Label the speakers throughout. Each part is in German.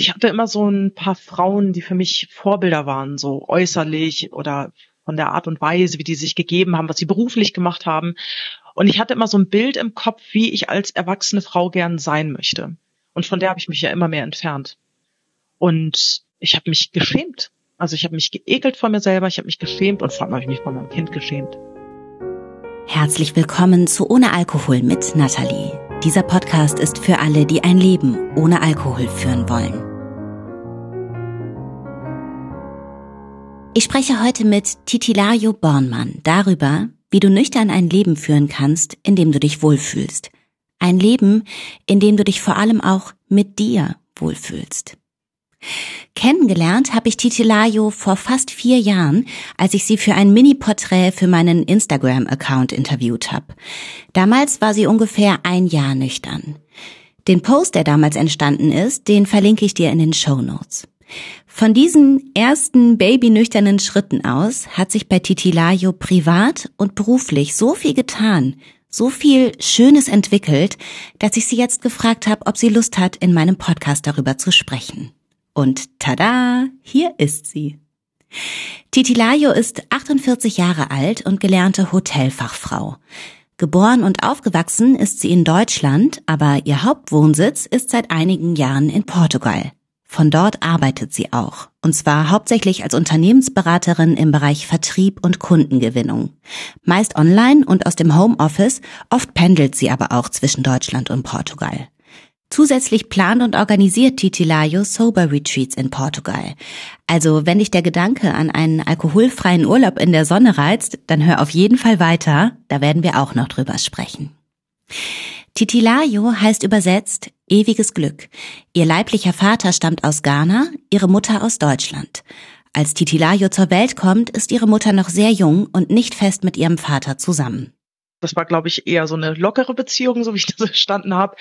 Speaker 1: Ich hatte immer so ein paar Frauen, die für mich Vorbilder waren, so äußerlich oder von der Art und Weise, wie die sich gegeben haben, was sie beruflich gemacht haben. Und ich hatte immer so ein Bild im Kopf, wie ich als erwachsene Frau gern sein möchte. Und von der habe ich mich ja immer mehr entfernt. Und ich habe mich geschämt. Also ich habe mich geekelt vor mir selber, ich habe mich geschämt und vor allem habe ich mich vor meinem Kind geschämt.
Speaker 2: Herzlich willkommen zu Ohne Alkohol mit Nathalie. Dieser Podcast ist für alle, die ein Leben ohne Alkohol führen wollen. Ich spreche heute mit Titilayo Bornmann darüber, wie du nüchtern ein Leben führen kannst, in dem du dich wohlfühlst. Ein Leben, in dem du dich vor allem auch mit dir wohlfühlst. Kennengelernt habe ich Titilayo vor fast vier Jahren, als ich sie für ein Mini-Porträt für meinen Instagram-Account interviewt habe. Damals war sie ungefähr ein Jahr nüchtern. Den Post, der damals entstanden ist, den verlinke ich dir in den Show Notes. Von diesen ersten babynüchternen Schritten aus hat sich bei Titilayo privat und beruflich so viel getan, so viel Schönes entwickelt, dass ich sie jetzt gefragt habe, ob sie Lust hat, in meinem Podcast darüber zu sprechen. Und tada, hier ist sie. Titilayo ist 48 Jahre alt und gelernte Hotelfachfrau. Geboren und aufgewachsen ist sie in Deutschland, aber ihr Hauptwohnsitz ist seit einigen Jahren in Portugal. Von dort arbeitet sie auch, und zwar hauptsächlich als Unternehmensberaterin im Bereich Vertrieb und Kundengewinnung. Meist online und aus dem Homeoffice, oft pendelt sie aber auch zwischen Deutschland und Portugal. Zusätzlich plant und organisiert Titilayo Sober Retreats in Portugal. Also wenn dich der Gedanke an einen alkoholfreien Urlaub in der Sonne reizt, dann hör auf jeden Fall weiter, da werden wir auch noch drüber sprechen. Titilayo heißt übersetzt ewiges Glück. Ihr leiblicher Vater stammt aus Ghana, ihre Mutter aus Deutschland. Als Titilayo zur Welt kommt, ist ihre Mutter noch sehr jung und nicht fest mit ihrem Vater zusammen.
Speaker 1: Das war, glaube ich, eher so eine lockere Beziehung, so wie ich das verstanden habe.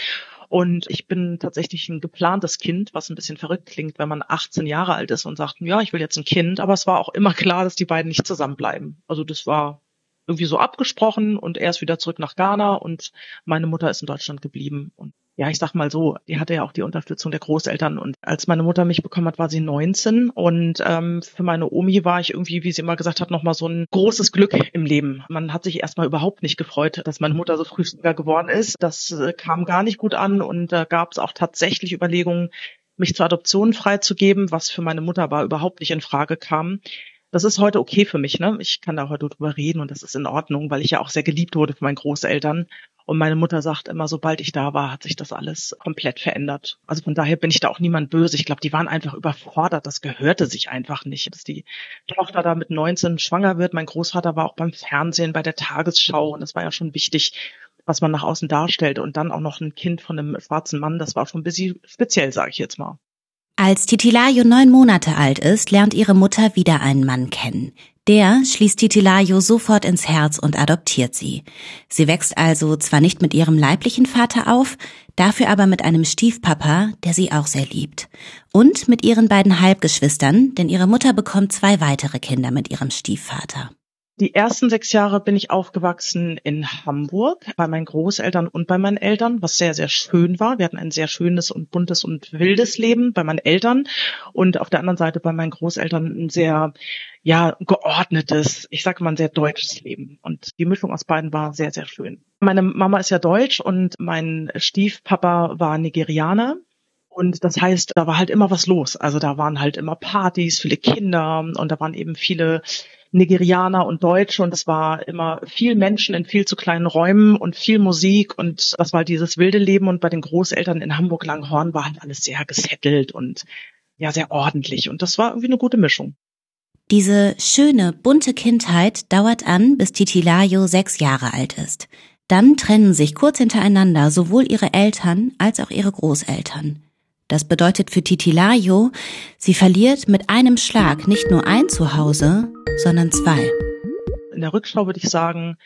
Speaker 1: Und ich bin tatsächlich ein geplantes Kind, was ein bisschen verrückt klingt, wenn man 18 Jahre alt ist und sagt, ja, ich will jetzt ein Kind. Aber es war auch immer klar, dass die beiden nicht zusammenbleiben. Also das war irgendwie so abgesprochen und er ist wieder zurück nach Ghana und meine Mutter ist in Deutschland geblieben. Und ja, ich sag mal so, die hatte ja auch die Unterstützung der Großeltern. Und als meine Mutter mich bekommen hat, war sie 19. Und ähm, für meine Omi war ich irgendwie, wie sie immer gesagt hat, nochmal so ein großes Glück im Leben. Man hat sich erstmal überhaupt nicht gefreut, dass meine Mutter so früh geworden ist. Das äh, kam gar nicht gut an und da gab es auch tatsächlich Überlegungen, mich zur Adoption freizugeben, was für meine Mutter aber überhaupt nicht in Frage kam das ist heute okay für mich, ne? Ich kann da heute drüber reden und das ist in Ordnung, weil ich ja auch sehr geliebt wurde von meinen Großeltern. Und meine Mutter sagt immer, sobald ich da war, hat sich das alles komplett verändert. Also von daher bin ich da auch niemand böse. Ich glaube, die waren einfach überfordert. Das gehörte sich einfach nicht, dass die Tochter da mit 19 schwanger wird. Mein Großvater war auch beim Fernsehen, bei der Tagesschau und das war ja schon wichtig, was man nach außen darstellt. Und dann auch noch ein Kind von einem schwarzen Mann, das war schon ein bisschen speziell, sage ich jetzt mal.
Speaker 2: Als Titilayo neun Monate alt ist, lernt ihre Mutter wieder einen Mann kennen. Der schließt Titilayo sofort ins Herz und adoptiert sie. Sie wächst also zwar nicht mit ihrem leiblichen Vater auf, dafür aber mit einem Stiefpapa, der sie auch sehr liebt. Und mit ihren beiden Halbgeschwistern, denn ihre Mutter bekommt zwei weitere Kinder mit ihrem Stiefvater.
Speaker 1: Die ersten sechs Jahre bin ich aufgewachsen in Hamburg bei meinen Großeltern und bei meinen Eltern, was sehr, sehr schön war. Wir hatten ein sehr schönes und buntes und wildes Leben bei meinen Eltern und auf der anderen Seite bei meinen Großeltern ein sehr, ja, geordnetes, ich sage mal ein sehr deutsches Leben. Und die Mischung aus beiden war sehr, sehr schön. Meine Mama ist ja deutsch und mein Stiefpapa war Nigerianer. Und das heißt, da war halt immer was los. Also da waren halt immer Partys, viele Kinder und da waren eben viele Nigerianer und Deutsche und es war immer viel Menschen in viel zu kleinen Räumen und viel Musik und das war dieses wilde Leben und bei den Großeltern in Hamburg Langhorn war halt alles sehr gesettelt und ja sehr ordentlich und das war irgendwie eine gute Mischung.
Speaker 2: Diese schöne, bunte Kindheit dauert an, bis Titilayo sechs Jahre alt ist. Dann trennen sich kurz hintereinander sowohl ihre Eltern als auch ihre Großeltern. Das bedeutet für Titilayo, sie verliert mit einem Schlag nicht nur ein Zuhause, sondern zwei.
Speaker 1: In der Rückschau würde ich sagen,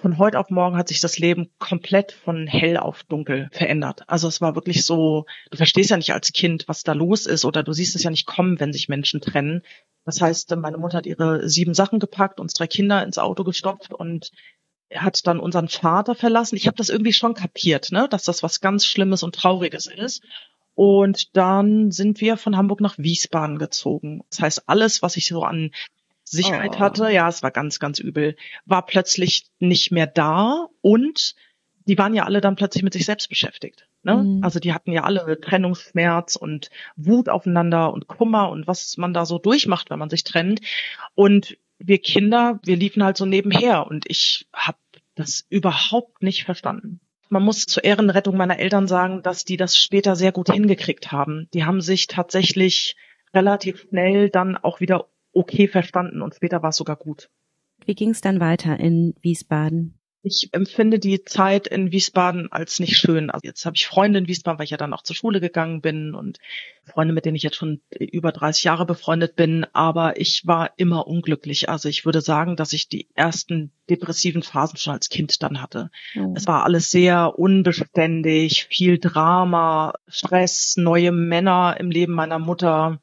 Speaker 1: von heute auf morgen hat sich das Leben komplett von hell auf dunkel verändert. Also es war wirklich so, du verstehst ja nicht als Kind, was da los ist oder du siehst es ja nicht kommen, wenn sich Menschen trennen. Das heißt, meine Mutter hat ihre sieben Sachen gepackt, uns drei Kinder ins Auto gestopft und hat dann unseren Vater verlassen. Ich habe das irgendwie schon kapiert, ne, dass das was ganz Schlimmes und Trauriges ist. Und dann sind wir von Hamburg nach Wiesbaden gezogen. Das heißt, alles, was ich so an Sicherheit
Speaker 3: Oh.
Speaker 1: hatte, ja, es war ganz, ganz übel, war plötzlich nicht mehr da und die waren ja alle dann plötzlich mit sich selbst beschäftigt. Ne?
Speaker 3: Mhm.
Speaker 1: Also die hatten ja alle Trennungsschmerz und Wut aufeinander und Kummer und was man da so durchmacht, wenn man sich trennt. Und wir Kinder, wir liefen halt so nebenher und ich habe das überhaupt nicht verstanden. Man muss zur Ehrenrettung meiner Eltern sagen, dass die das später sehr gut hingekriegt haben. Die haben sich tatsächlich relativ schnell dann auch wieder okay verstanden und später war es sogar gut.
Speaker 3: Wie ging es dann weiter in Wiesbaden?
Speaker 1: Ich empfinde die Zeit in Wiesbaden als nicht schön. Also jetzt habe ich Freunde in Wiesbaden, weil ich ja dann auch zur Schule gegangen bin und Freunde, mit denen ich jetzt schon über 30 Jahre befreundet bin. Aber ich war immer unglücklich. Also ich würde sagen, dass ich die ersten depressiven Phasen schon als Kind dann hatte.
Speaker 3: Oh.
Speaker 1: Es war alles sehr unbeständig, viel Drama, Stress, neue Männer im Leben meiner Mutter.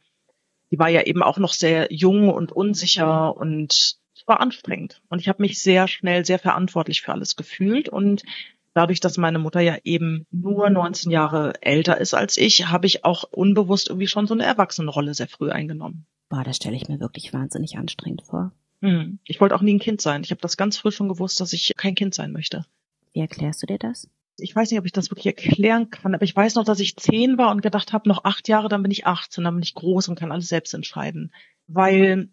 Speaker 1: Die war ja eben auch noch sehr jung und unsicher und war anstrengend. Und ich habe mich sehr schnell sehr verantwortlich für alles gefühlt. Und dadurch, dass meine Mutter ja eben nur 19 Jahre älter ist als ich, habe ich auch unbewusst irgendwie schon so eine Erwachsenenrolle sehr früh eingenommen.
Speaker 3: Boah, das stelle ich mir wirklich wahnsinnig anstrengend vor.
Speaker 1: Hm. Ich wollte auch nie ein Kind sein. Ich habe das ganz früh schon gewusst, dass ich kein Kind sein möchte.
Speaker 3: Wie erklärst du dir das?
Speaker 1: ich weiß nicht, ob ich das wirklich erklären kann, aber ich weiß noch, dass ich zehn war und gedacht habe, noch acht Jahre, dann bin ich 18, dann bin ich groß und kann alles selbst entscheiden. Weil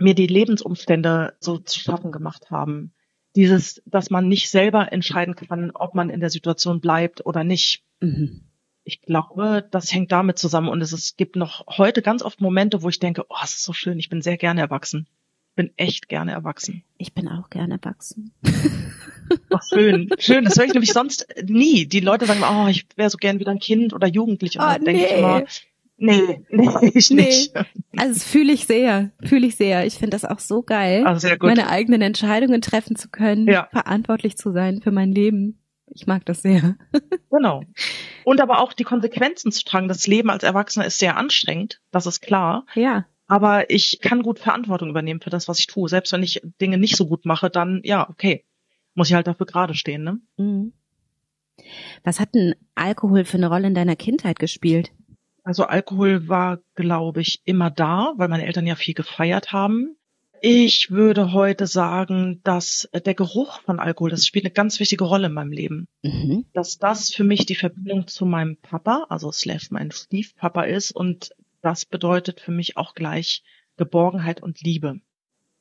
Speaker 1: mir die Lebensumstände so zu schaffen gemacht haben. Dieses, dass man nicht selber entscheiden kann, ob man in der Situation bleibt oder nicht.
Speaker 3: Mhm.
Speaker 1: Ich glaube, das hängt damit zusammen und es, es gibt noch heute ganz oft Momente, wo ich denke, oh, es ist so schön, ich bin sehr gerne erwachsen. Bin echt gerne erwachsen.
Speaker 3: Ich bin auch gerne erwachsen.
Speaker 1: Ach, schön, schön. Das höre ich nämlich sonst nie. Die Leute sagen, oh, ich wäre so gern wieder ein Kind oder Jugendlich. Und
Speaker 3: Oh,
Speaker 1: dann denke ich
Speaker 3: nee.
Speaker 1: immer, nee, nee, ich
Speaker 3: Nee.
Speaker 1: nicht.
Speaker 3: Also das fühle ich sehr, fühle ich sehr. Ich finde das auch so geil,
Speaker 1: Ah, sehr gut.
Speaker 3: meine eigenen Entscheidungen treffen zu können,
Speaker 1: Ja.
Speaker 3: verantwortlich zu sein für mein Leben. Ich mag das sehr.
Speaker 1: Genau. Und aber auch die Konsequenzen zu tragen. Das Leben als Erwachsener ist sehr anstrengend, das ist klar.
Speaker 3: Ja.
Speaker 1: Aber ich kann gut Verantwortung übernehmen für das, was ich tue. Selbst wenn ich Dinge nicht so gut mache, dann, ja, okay. Muss ich halt dafür gerade stehen, ne?
Speaker 3: Mhm. Was hat denn Alkohol für eine Rolle in deiner Kindheit gespielt?
Speaker 1: Also Alkohol war, glaube ich, immer da, weil meine Eltern ja viel gefeiert haben. Ich würde heute sagen, dass der Geruch von Alkohol, das spielt eine ganz wichtige Rolle in meinem Leben.
Speaker 3: Mhm.
Speaker 1: Dass das für mich die Verbindung zu meinem Papa, also slash mein Stiefpapa ist und das bedeutet für mich auch gleich Geborgenheit und Liebe.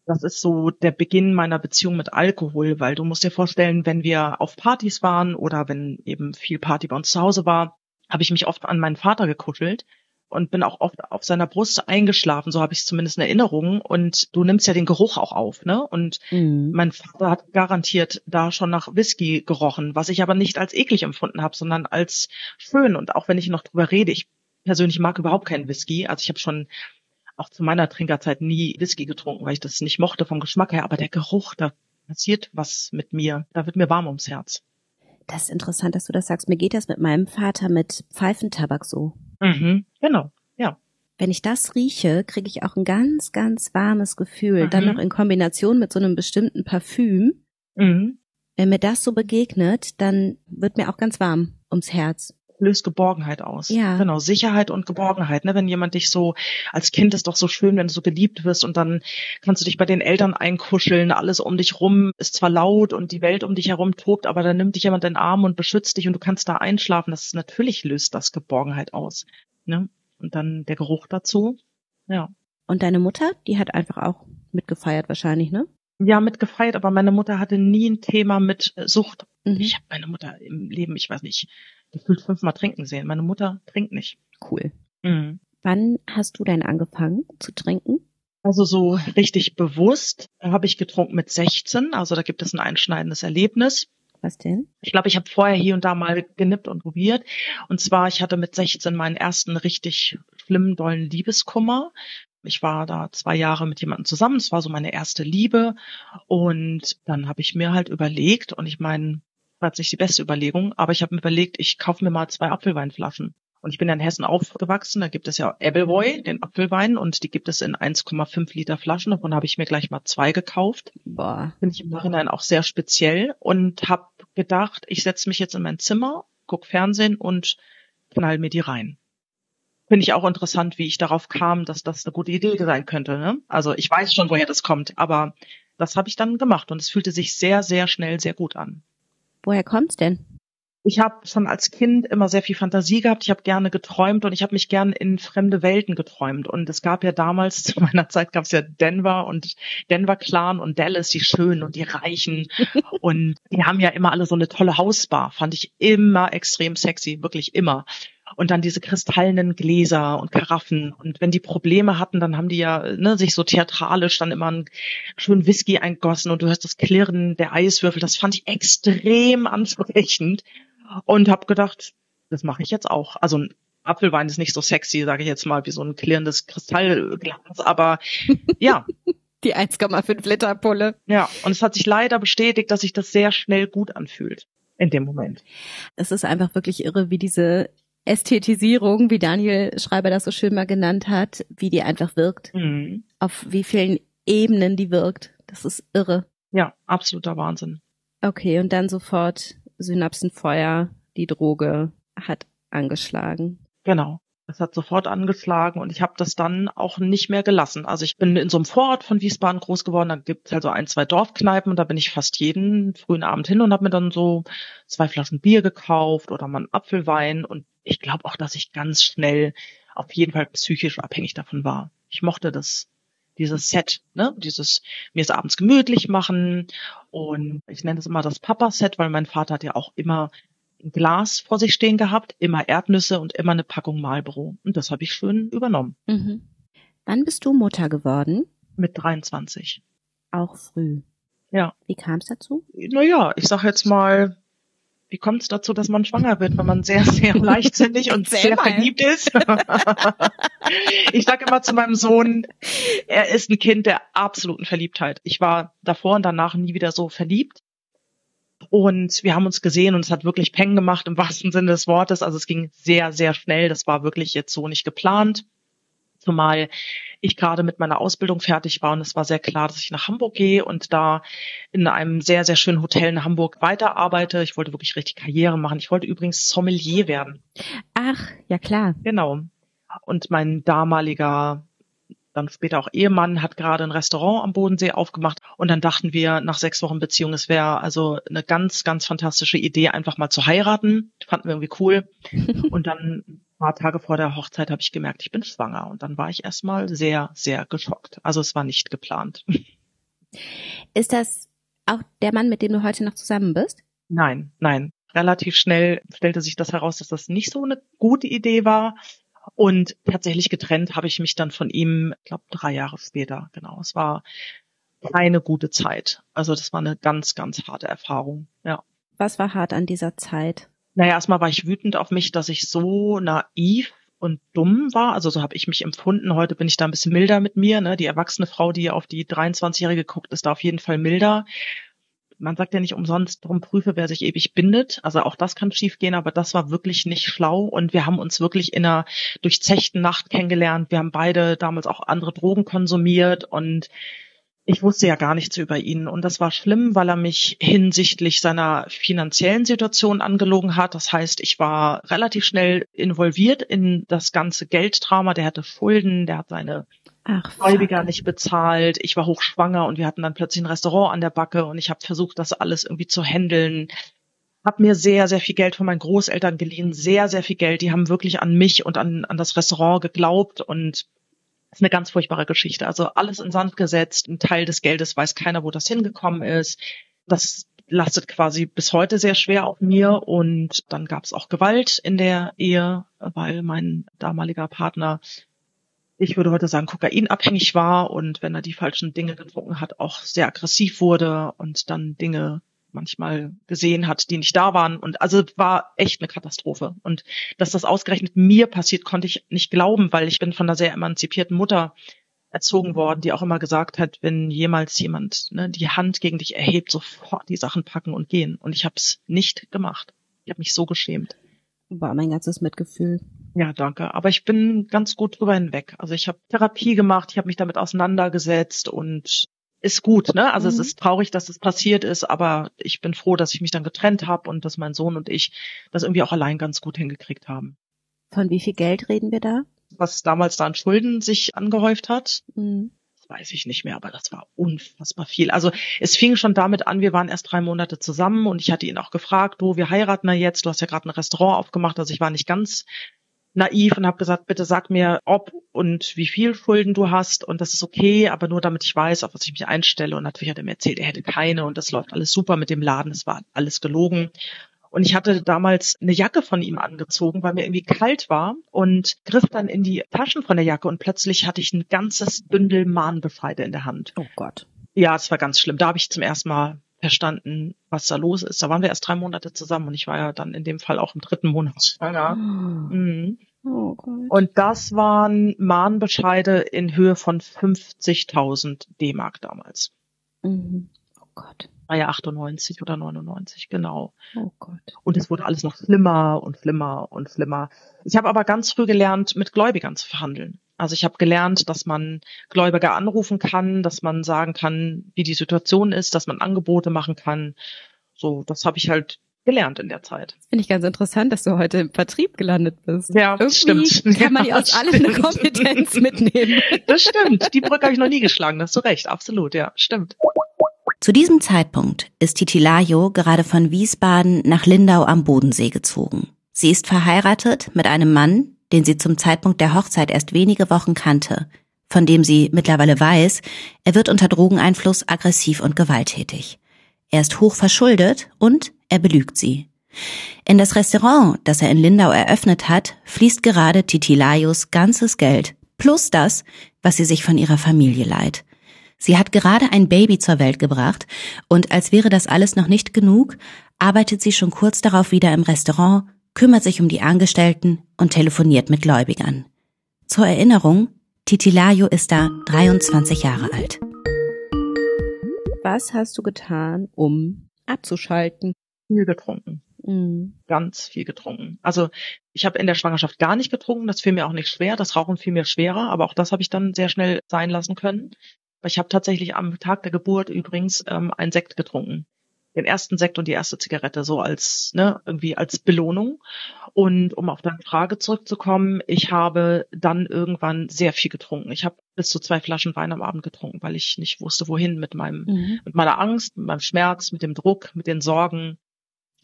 Speaker 1: Das ist so der Beginn meiner Beziehung mit Alkohol, weil du musst dir vorstellen, wenn wir auf Partys waren oder wenn eben viel Party bei uns zu Hause war, habe ich mich oft an meinen Vater gekuschelt und bin auch oft auf seiner Brust eingeschlafen, so habe ich es zumindest in Erinnerung. Und du nimmst ja den Geruch auch auf, ne? Und
Speaker 3: Mhm.
Speaker 1: mein Vater hat garantiert da schon nach Whisky gerochen, was ich aber nicht als eklig empfunden habe, sondern als schön. Und auch wenn ich noch drüber rede, ich persönlich mag überhaupt keinen Whisky. Also ich habe schon auch zu meiner Trinkerzeit nie Whisky getrunken, weil ich das nicht mochte vom Geschmack her. Aber der Geruch, da passiert was mit mir. Da wird mir warm ums Herz.
Speaker 3: Das ist interessant, dass du das sagst. Mir geht das mit meinem Vater mit Pfeifentabak so.
Speaker 1: Mhm, genau, ja.
Speaker 3: Wenn ich das rieche, kriege ich auch ein ganz, ganz warmes Gefühl. Dann
Speaker 1: Mhm.
Speaker 3: noch in Kombination mit so einem bestimmten Parfüm.
Speaker 1: Mhm.
Speaker 3: Wenn mir das so begegnet, dann wird mir auch ganz warm ums Herz.
Speaker 1: Löst Geborgenheit aus.
Speaker 3: Ja.
Speaker 1: Genau, Sicherheit und Geborgenheit. Ne? Wenn jemand dich so, als Kind ist doch so schön, wenn du so geliebt wirst und dann kannst du dich bei den Eltern einkuscheln, alles um dich rum ist zwar laut und die Welt um dich herum tobt, aber dann nimmt dich jemand in den Arm und beschützt dich und du kannst da einschlafen. Das ist, natürlich löst das Geborgenheit aus. Ne? Und dann der Geruch dazu. Ja.
Speaker 3: Und deine Mutter, die hat einfach auch mitgefeiert wahrscheinlich, ne?
Speaker 1: Ja, mitgefeiert, aber meine Mutter hatte nie ein Thema mit äh, Sucht.
Speaker 3: Mhm.
Speaker 1: Ich habe meine Mutter im Leben, ich weiß nicht, gefühlt fünfmal trinken sehen. Meine Mutter trinkt nicht.
Speaker 3: Cool.
Speaker 1: Mhm.
Speaker 3: Wann hast du denn angefangen zu trinken?
Speaker 1: Also so richtig bewusst habe ich getrunken mit 16. Also da gibt es ein einschneidendes Erlebnis.
Speaker 3: Was denn?
Speaker 1: Ich glaube, ich habe vorher hier und da mal genippt und probiert. Und zwar, ich hatte mit 16 meinen ersten richtig schlimmen, dollen Liebeskummer. Ich war da zwei Jahre mit jemandem zusammen. Es war so meine erste Liebe. Und dann habe ich mir halt überlegt, und ich meine, war jetzt nicht die beste Überlegung, aber ich habe mir überlegt, ich kaufe mir mal zwei Apfelweinflaschen. Und ich bin ja in Hessen aufgewachsen, da gibt es ja Appleboy, den Apfelwein, und die gibt es in 1,5 Liter Flaschen. Davon habe ich mir gleich mal zwei gekauft.
Speaker 3: Boah.
Speaker 1: Finde ich im Nachhinein auch sehr speziell und habe gedacht, ich setze mich jetzt in mein Zimmer, guck Fernsehen und knall mir die rein. finde ich auch interessant, wie ich darauf kam, dass das eine gute Idee sein könnte. Ne? Also ich weiß schon, woher das kommt, aber das habe ich dann gemacht und es fühlte sich sehr, sehr schnell sehr gut an.
Speaker 3: Woher kommt's denn?
Speaker 1: Ich habe schon als Kind immer sehr viel Fantasie gehabt. Ich habe gerne geträumt und ich habe mich gern in fremde Welten geträumt. Und es gab ja damals, zu meiner Zeit gab es ja Denver und Denver Clan und Dallas, die Schönen und die Reichen. und die haben ja immer alle so eine tolle Hausbar. Fand ich immer extrem sexy, wirklich immer. Und dann diese kristallenen Gläser und Karaffen. Und wenn die Probleme hatten, dann haben die ja ne, sich so theatralisch dann immer einen schönen Whisky eingossen und du hörst das Klirren der Eiswürfel. Das fand ich extrem ansprechend und habe gedacht, das mache ich jetzt auch. Also ein Apfelwein ist nicht so sexy, sage ich jetzt mal, wie so ein klirrendes Kristallglas, aber ja.
Speaker 3: Die 1,5 Liter Pulle.
Speaker 1: Ja, und es hat sich leider bestätigt, dass sich das sehr schnell gut anfühlt in dem Moment.
Speaker 3: Es ist einfach wirklich irre, wie diese Ästhetisierung, wie Daniel Schreiber das so schön mal genannt hat, wie die einfach wirkt. Mhm. Auf wie vielen Ebenen die wirkt. Das ist irre.
Speaker 1: Ja, absoluter Wahnsinn.
Speaker 3: Okay, und dann sofort Synapsenfeuer, die Droge hat angeschlagen.
Speaker 1: Genau. Es hat sofort angeschlagen und ich habe das dann auch nicht mehr gelassen. Also ich bin in so einem Vorort von Wiesbaden groß geworden, da gibt's halt so ein, zwei Dorfkneipen und da bin ich fast jeden frühen Abend hin und habe mir dann so zwei Flaschen Bier gekauft oder mal einen Apfelwein und ich glaube auch, dass ich ganz schnell auf jeden Fall psychisch abhängig davon war. Ich mochte das dieses Set, ne, dieses mir es abends gemütlich machen und ich nenne es immer das Papa-Set, weil mein Vater hat ja auch immer ein Glas vor sich stehen gehabt, immer Erdnüsse und immer eine Packung Marlboro und das habe ich schön übernommen. Mhm.
Speaker 3: Wann bist du Mutter geworden?
Speaker 1: Mit 23.
Speaker 3: Auch früh.
Speaker 1: Ja.
Speaker 3: Wie kam es dazu?
Speaker 1: Naja, ich sag jetzt mal wie kommt es dazu, dass man schwanger wird, wenn man sehr, sehr leichtsinnig und sehr mal. verliebt ist? ich sage immer zu meinem Sohn, er ist ein Kind der absoluten Verliebtheit. Ich war davor und danach nie wieder so verliebt. Und wir haben uns gesehen und es hat wirklich Peng gemacht im wahrsten Sinne des Wortes. Also es ging sehr, sehr schnell. Das war wirklich jetzt so nicht geplant. Zumal ich gerade mit meiner Ausbildung fertig war und es war sehr klar, dass ich nach Hamburg gehe und da in einem sehr, sehr schönen Hotel in Hamburg weiterarbeite. Ich wollte wirklich richtig Karriere machen. Ich wollte übrigens Sommelier werden.
Speaker 3: Ach, ja klar.
Speaker 1: Genau. Und mein damaliger dann später auch Ehemann hat gerade ein Restaurant am Bodensee aufgemacht und dann dachten wir nach sechs Wochen Beziehung, es wäre also eine ganz, ganz fantastische Idee, einfach mal zu heiraten. Fanden wir irgendwie cool. und dann paar Tage vor der Hochzeit habe ich gemerkt, ich bin schwanger. Und dann war ich erstmal sehr, sehr geschockt. Also es war nicht geplant.
Speaker 3: Ist das auch der Mann, mit dem du heute noch zusammen bist?
Speaker 1: Nein, nein. Relativ schnell stellte sich das heraus, dass das nicht so eine gute Idee war. Und tatsächlich getrennt habe ich mich dann von ihm, ich glaube, drei Jahre später. Genau. Es war keine gute Zeit. Also das war eine ganz, ganz harte Erfahrung. Ja.
Speaker 3: Was war hart an dieser Zeit?
Speaker 1: Naja, erstmal war ich wütend auf mich, dass ich so naiv und dumm war. Also so habe ich mich empfunden. Heute bin ich da ein bisschen milder mit mir. Ne? Die erwachsene Frau, die auf die 23-Jährige guckt, ist da auf jeden Fall milder. Man sagt ja nicht umsonst, darum prüfe, wer sich ewig bindet. Also auch das kann schiefgehen, aber das war wirklich nicht schlau. Und wir haben uns wirklich in einer durchzechten Nacht kennengelernt. Wir haben beide damals auch andere Drogen konsumiert und ich wusste ja gar nichts über ihn und das war schlimm, weil er mich hinsichtlich seiner finanziellen Situation angelogen hat. Das heißt, ich war relativ schnell involviert in das ganze Gelddrama. Der hatte Schulden, der hat seine Gläubiger nicht bezahlt. Ich war hochschwanger und wir hatten dann plötzlich ein Restaurant an der Backe und ich habe versucht, das alles irgendwie zu handeln. Hab mir sehr, sehr viel Geld von meinen Großeltern geliehen, sehr, sehr viel Geld. Die haben wirklich an mich und an, an das Restaurant geglaubt und ist eine ganz furchtbare Geschichte. Also alles in Sand gesetzt. Ein Teil des Geldes weiß keiner, wo das hingekommen ist. Das lastet quasi bis heute sehr schwer auf mir. Und dann gab es auch Gewalt in der Ehe, weil mein damaliger Partner, ich würde heute sagen, kokainabhängig war und wenn er die falschen Dinge getrunken hat, auch sehr aggressiv wurde und dann Dinge manchmal gesehen hat, die nicht da waren. Und also war echt eine Katastrophe. Und dass das ausgerechnet mir passiert, konnte ich nicht glauben, weil ich bin von einer sehr emanzipierten Mutter erzogen worden, die auch immer gesagt hat, wenn jemals jemand ne, die Hand gegen dich erhebt, sofort die Sachen packen und gehen. Und ich habe es nicht gemacht. Ich habe mich so geschämt.
Speaker 3: War mein ganzes Mitgefühl.
Speaker 1: Ja, danke. Aber ich bin ganz gut drüber hinweg. Also ich habe Therapie gemacht, ich habe mich damit auseinandergesetzt und ist gut, ne? Also mhm. es ist traurig, dass es passiert ist, aber ich bin froh, dass ich mich dann getrennt habe und dass mein Sohn und ich das irgendwie auch allein ganz gut hingekriegt haben.
Speaker 3: Von wie viel Geld reden wir da?
Speaker 1: was damals da an Schulden sich angehäuft hat.
Speaker 3: Mhm.
Speaker 1: Das weiß ich nicht mehr, aber das war unfassbar viel. Also es fing schon damit an, wir waren erst drei Monate zusammen und ich hatte ihn auch gefragt, du, wir heiraten ja jetzt, du hast ja gerade ein Restaurant aufgemacht, also ich war nicht ganz naiv und habe gesagt, bitte sag mir, ob und wie viel Schulden du hast und das ist okay, aber nur damit ich weiß, auf was ich mich einstelle. Und natürlich hat er mir erzählt, er hätte keine und das läuft alles super mit dem Laden, es war alles gelogen. Und ich hatte damals eine Jacke von ihm angezogen, weil mir irgendwie kalt war und griff dann in die Taschen von der Jacke und plötzlich hatte ich ein ganzes Bündel Mahnbescheide in der Hand.
Speaker 3: Oh Gott.
Speaker 1: Ja, es war ganz schlimm. Da habe ich zum ersten Mal verstanden, was da los ist. Da waren wir erst drei Monate zusammen und ich war ja dann in dem Fall auch im dritten Monat schwanger. Mhm.
Speaker 3: Oh Gott.
Speaker 1: Und das waren Mahnbescheide in Höhe von 50.000 D-Mark damals.
Speaker 3: Mhm. Oh Gott.
Speaker 1: War ja 98 oder 99, genau.
Speaker 3: Oh Gott.
Speaker 1: Und es wurde alles noch schlimmer und schlimmer und schlimmer. Ich habe aber ganz früh gelernt, mit Gläubigern zu verhandeln. Also ich habe gelernt, dass man Gläubiger anrufen kann, dass man sagen kann, wie die Situation ist, dass man Angebote machen kann. So, das habe ich halt gelernt in der Zeit.
Speaker 3: Finde ich ganz interessant, dass du heute im Vertrieb gelandet bist.
Speaker 1: Ja,
Speaker 3: Irgendwie
Speaker 1: stimmt.
Speaker 3: Kann man
Speaker 1: Ja,
Speaker 3: aus allem eine
Speaker 1: stimmt.
Speaker 3: Kompetenz mitnehmen.
Speaker 1: Das stimmt. Die Brücke habe ich noch nie geschlagen. Das hast du recht. Absolut, ja, stimmt.
Speaker 3: Zu diesem Zeitpunkt ist Titilayo gerade von Wiesbaden nach Lindau am Bodensee gezogen. Sie ist verheiratet mit einem Mann, den sie zum Zeitpunkt der Hochzeit erst wenige Wochen kannte, von dem sie mittlerweile weiß, er wird unter Drogeneinfluss aggressiv und gewalttätig. Er ist hoch verschuldet und er belügt sie. In das Restaurant, das er in Lindau eröffnet hat, fließt gerade Titilayos ganzes Geld, plus das, was sie sich von ihrer Familie leiht. Sie hat gerade ein Baby zur Welt gebracht und als wäre das alles noch nicht genug, arbeitet sie schon kurz darauf wieder im Restaurant, kümmert sich um die Angestellten und telefoniert mit Gläubigern. Zur Erinnerung, Titilayo ist da 23 Jahre alt. Was hast du getan, um abzuschalten?
Speaker 1: Viel getrunken.
Speaker 3: Mhm.
Speaker 1: Ganz viel getrunken. Also ich habe in der Schwangerschaft gar nicht getrunken. Das fiel mir auch nicht schwer. Das Rauchen fiel mir schwerer. Aber auch das habe ich dann sehr schnell sein lassen können. Aber ich habe tatsächlich am Tag der Geburt übrigens ähm, einen Sekt getrunken. Den ersten Sekt und die erste Zigarette so als, ne, irgendwie als Belohnung. Und um auf deine Frage zurückzukommen, ich habe dann irgendwann sehr viel getrunken. Ich habe bis zu zwei Flaschen Wein am Abend getrunken, weil ich nicht wusste, wohin mit meinem,
Speaker 3: Mhm.
Speaker 1: mit meiner Angst, mit meinem Schmerz, mit dem Druck, mit den Sorgen.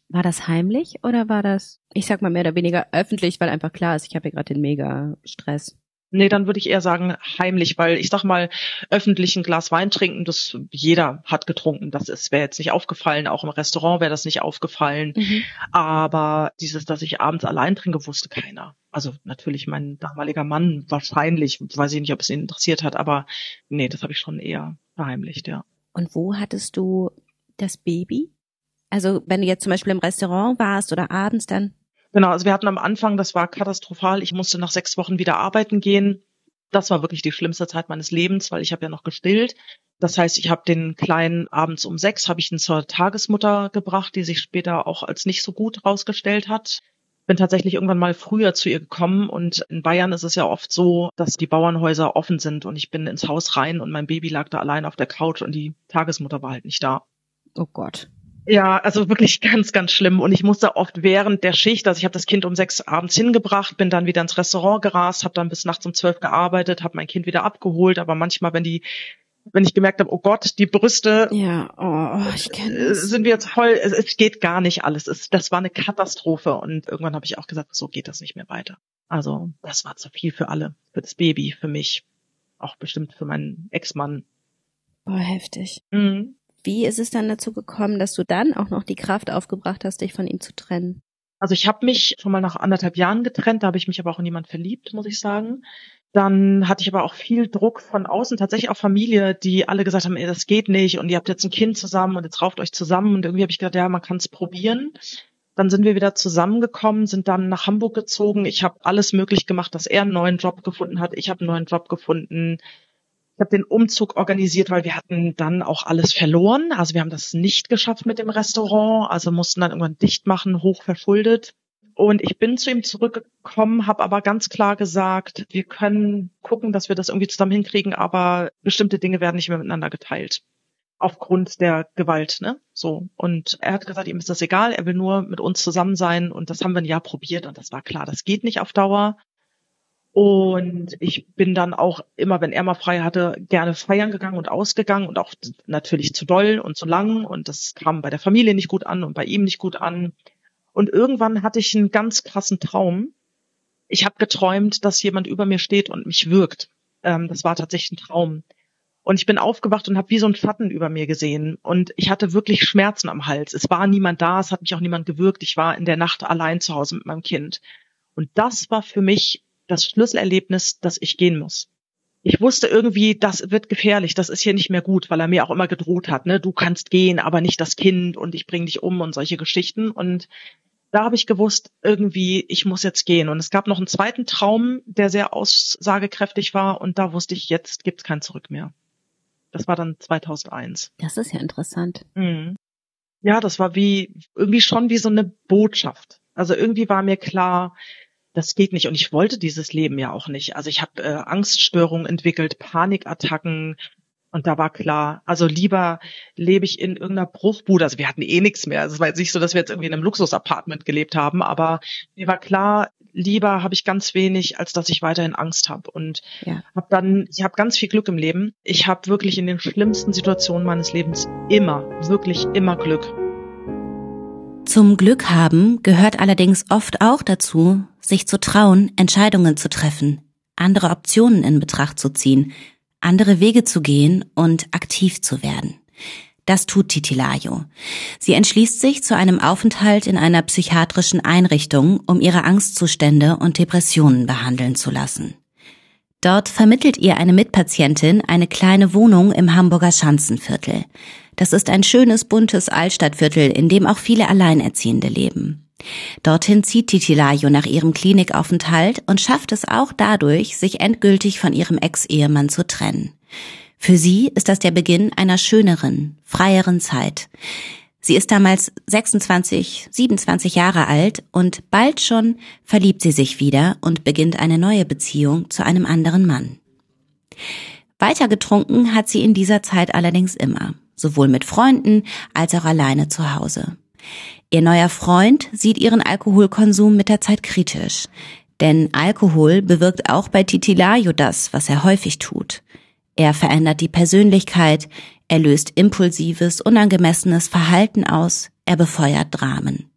Speaker 3: War das heimlich oder war das, ich sag mal mehr oder weniger öffentlich, weil einfach klar ist, ich habe hier gerade den mega Stress.
Speaker 1: Nee, dann würde ich eher sagen heimlich, weil ich sag mal, öffentlich ein Glas Wein trinken, das jeder hat getrunken. Das ist wäre jetzt nicht aufgefallen, auch im Restaurant wäre das nicht aufgefallen.
Speaker 3: Mhm.
Speaker 1: Aber dieses, dass ich abends allein trinke, wusste keiner. Also natürlich mein damaliger Mann wahrscheinlich, weiß ich nicht, ob es ihn interessiert hat, aber nee, das habe ich schon eher verheimlicht, ja.
Speaker 3: Und wo hattest du das Baby? Also wenn du jetzt zum Beispiel im Restaurant warst oder abends dann.
Speaker 1: Genau, also wir hatten am Anfang, das war katastrophal. Ich musste nach sechs Wochen wieder arbeiten gehen. Das war wirklich die schlimmste Zeit meines Lebens, weil ich habe ja noch gestillt. Das heißt, ich habe den Kleinen abends um sechs habe ich ihn zur Tagesmutter gebracht, die sich später auch als nicht so gut rausgestellt hat. Bin tatsächlich irgendwann mal früher zu ihr gekommen und in Bayern ist es ja oft so, dass die Bauernhäuser offen sind und ich bin ins Haus rein und mein Baby lag da allein auf der Couch und die Tagesmutter war halt nicht da.
Speaker 3: Oh Gott.
Speaker 1: Ja, also wirklich ganz, ganz schlimm. Und ich musste oft während der Schicht, also ich habe das Kind um sechs abends hingebracht, bin dann wieder ins Restaurant gerast, habe dann bis nachts um zwölf gearbeitet, habe mein Kind wieder abgeholt. Aber manchmal, wenn die, wenn ich gemerkt habe, oh Gott, die Brüste
Speaker 3: Ja, oh, ich
Speaker 1: äh,
Speaker 3: das.
Speaker 1: sind wir jetzt voll, es, es geht gar nicht alles. Es, das war eine Katastrophe. Und irgendwann habe ich auch gesagt, so geht das nicht mehr weiter. Also das war zu viel für alle, für das Baby, für mich, auch bestimmt für meinen Ex-Mann.
Speaker 3: Boah, heftig.
Speaker 1: Mhm.
Speaker 3: Wie ist es dann dazu gekommen, dass du dann auch noch die Kraft aufgebracht hast, dich von ihm zu trennen?
Speaker 1: Also ich habe mich schon mal nach anderthalb Jahren getrennt, da habe ich mich aber auch in jemand verliebt, muss ich sagen. Dann hatte ich aber auch viel Druck von außen, tatsächlich auch Familie, die alle gesagt haben, ey, das geht nicht und ihr habt jetzt ein Kind zusammen und jetzt rauft euch zusammen und irgendwie habe ich gedacht, ja, man kann es probieren. Dann sind wir wieder zusammengekommen, sind dann nach Hamburg gezogen. Ich habe alles möglich gemacht, dass er einen neuen Job gefunden hat. Ich habe einen neuen Job gefunden. Ich habe den Umzug organisiert, weil wir hatten dann auch alles verloren. Also wir haben das nicht geschafft mit dem Restaurant, also mussten dann irgendwann dicht machen, hoch verschuldet. Und ich bin zu ihm zurückgekommen, habe aber ganz klar gesagt, wir können gucken, dass wir das irgendwie zusammen hinkriegen, aber bestimmte Dinge werden nicht mehr miteinander geteilt. Aufgrund der Gewalt, ne? So. Und er hat gesagt, ihm ist das egal, er will nur mit uns zusammen sein. Und das haben wir ein Jahr probiert und das war klar, das geht nicht auf Dauer. Und ich bin dann auch immer, wenn er mal frei hatte, gerne feiern gegangen und ausgegangen und auch natürlich zu doll und zu lang. Und das kam bei der Familie nicht gut an und bei ihm nicht gut an. Und irgendwann hatte ich einen ganz krassen Traum. Ich habe geträumt, dass jemand über mir steht und mich wirkt. Ähm, das war tatsächlich ein Traum. Und ich bin aufgewacht und habe wie so einen Schatten über mir gesehen. Und ich hatte wirklich Schmerzen am Hals. Es war niemand da, es hat mich auch niemand gewirkt. Ich war in der Nacht allein zu Hause mit meinem Kind. Und das war für mich das Schlüsselerlebnis, dass ich gehen muss. Ich wusste irgendwie, das wird gefährlich, das ist hier nicht mehr gut, weil er mir auch immer gedroht hat, ne, du kannst gehen, aber nicht das Kind und ich bring dich um und solche Geschichten. Und da habe ich gewusst, irgendwie, ich muss jetzt gehen. Und es gab noch einen zweiten Traum, der sehr aussagekräftig war und da wusste ich, jetzt gibt's kein Zurück mehr. Das war dann 2001.
Speaker 2: Das ist ja interessant.
Speaker 1: Mhm. Ja, das war wie, irgendwie schon wie so eine Botschaft. Also irgendwie war mir klar, das geht nicht. Und ich wollte dieses Leben ja auch nicht. Also ich habe äh, Angststörungen entwickelt, Panikattacken. Und da war klar, also lieber lebe ich in irgendeiner Bruchbude. Also wir hatten eh nichts mehr. Also es war jetzt nicht so, dass wir jetzt irgendwie in einem Luxusapartment gelebt haben, aber mir war klar, lieber habe ich ganz wenig, als dass ich weiterhin Angst habe. Und ja. habe dann, ich habe ganz viel Glück im Leben. Ich habe wirklich in den schlimmsten Situationen meines Lebens immer, wirklich immer Glück.
Speaker 2: Zum Glück haben gehört allerdings oft auch dazu, sich zu trauen, Entscheidungen zu treffen, andere Optionen in Betracht zu ziehen, andere Wege zu gehen und aktiv zu werden. Das tut Titilayo. Sie entschließt sich zu einem Aufenthalt in einer psychiatrischen Einrichtung, um ihre Angstzustände und Depressionen behandeln zu lassen. Dort vermittelt ihr eine Mitpatientin eine kleine Wohnung im Hamburger Schanzenviertel. Das ist ein schönes, buntes Altstadtviertel, in dem auch viele Alleinerziehende leben. Dorthin zieht Titilayo nach ihrem Klinikaufenthalt und schafft es auch dadurch, sich endgültig von ihrem Ex-Ehemann zu trennen. Für sie ist das der Beginn einer schöneren, freieren Zeit. Sie ist damals 26, 27 Jahre alt und bald schon verliebt sie sich wieder und beginnt eine neue Beziehung zu einem anderen Mann. Weiter getrunken hat sie in dieser Zeit allerdings immer sowohl mit Freunden als auch alleine zu Hause. Ihr neuer Freund sieht ihren Alkoholkonsum mit der Zeit kritisch. Denn Alkohol bewirkt auch bei Titilayo das, was er häufig tut. Er verändert die Persönlichkeit, er löst impulsives, unangemessenes Verhalten aus, er befeuert Dramen.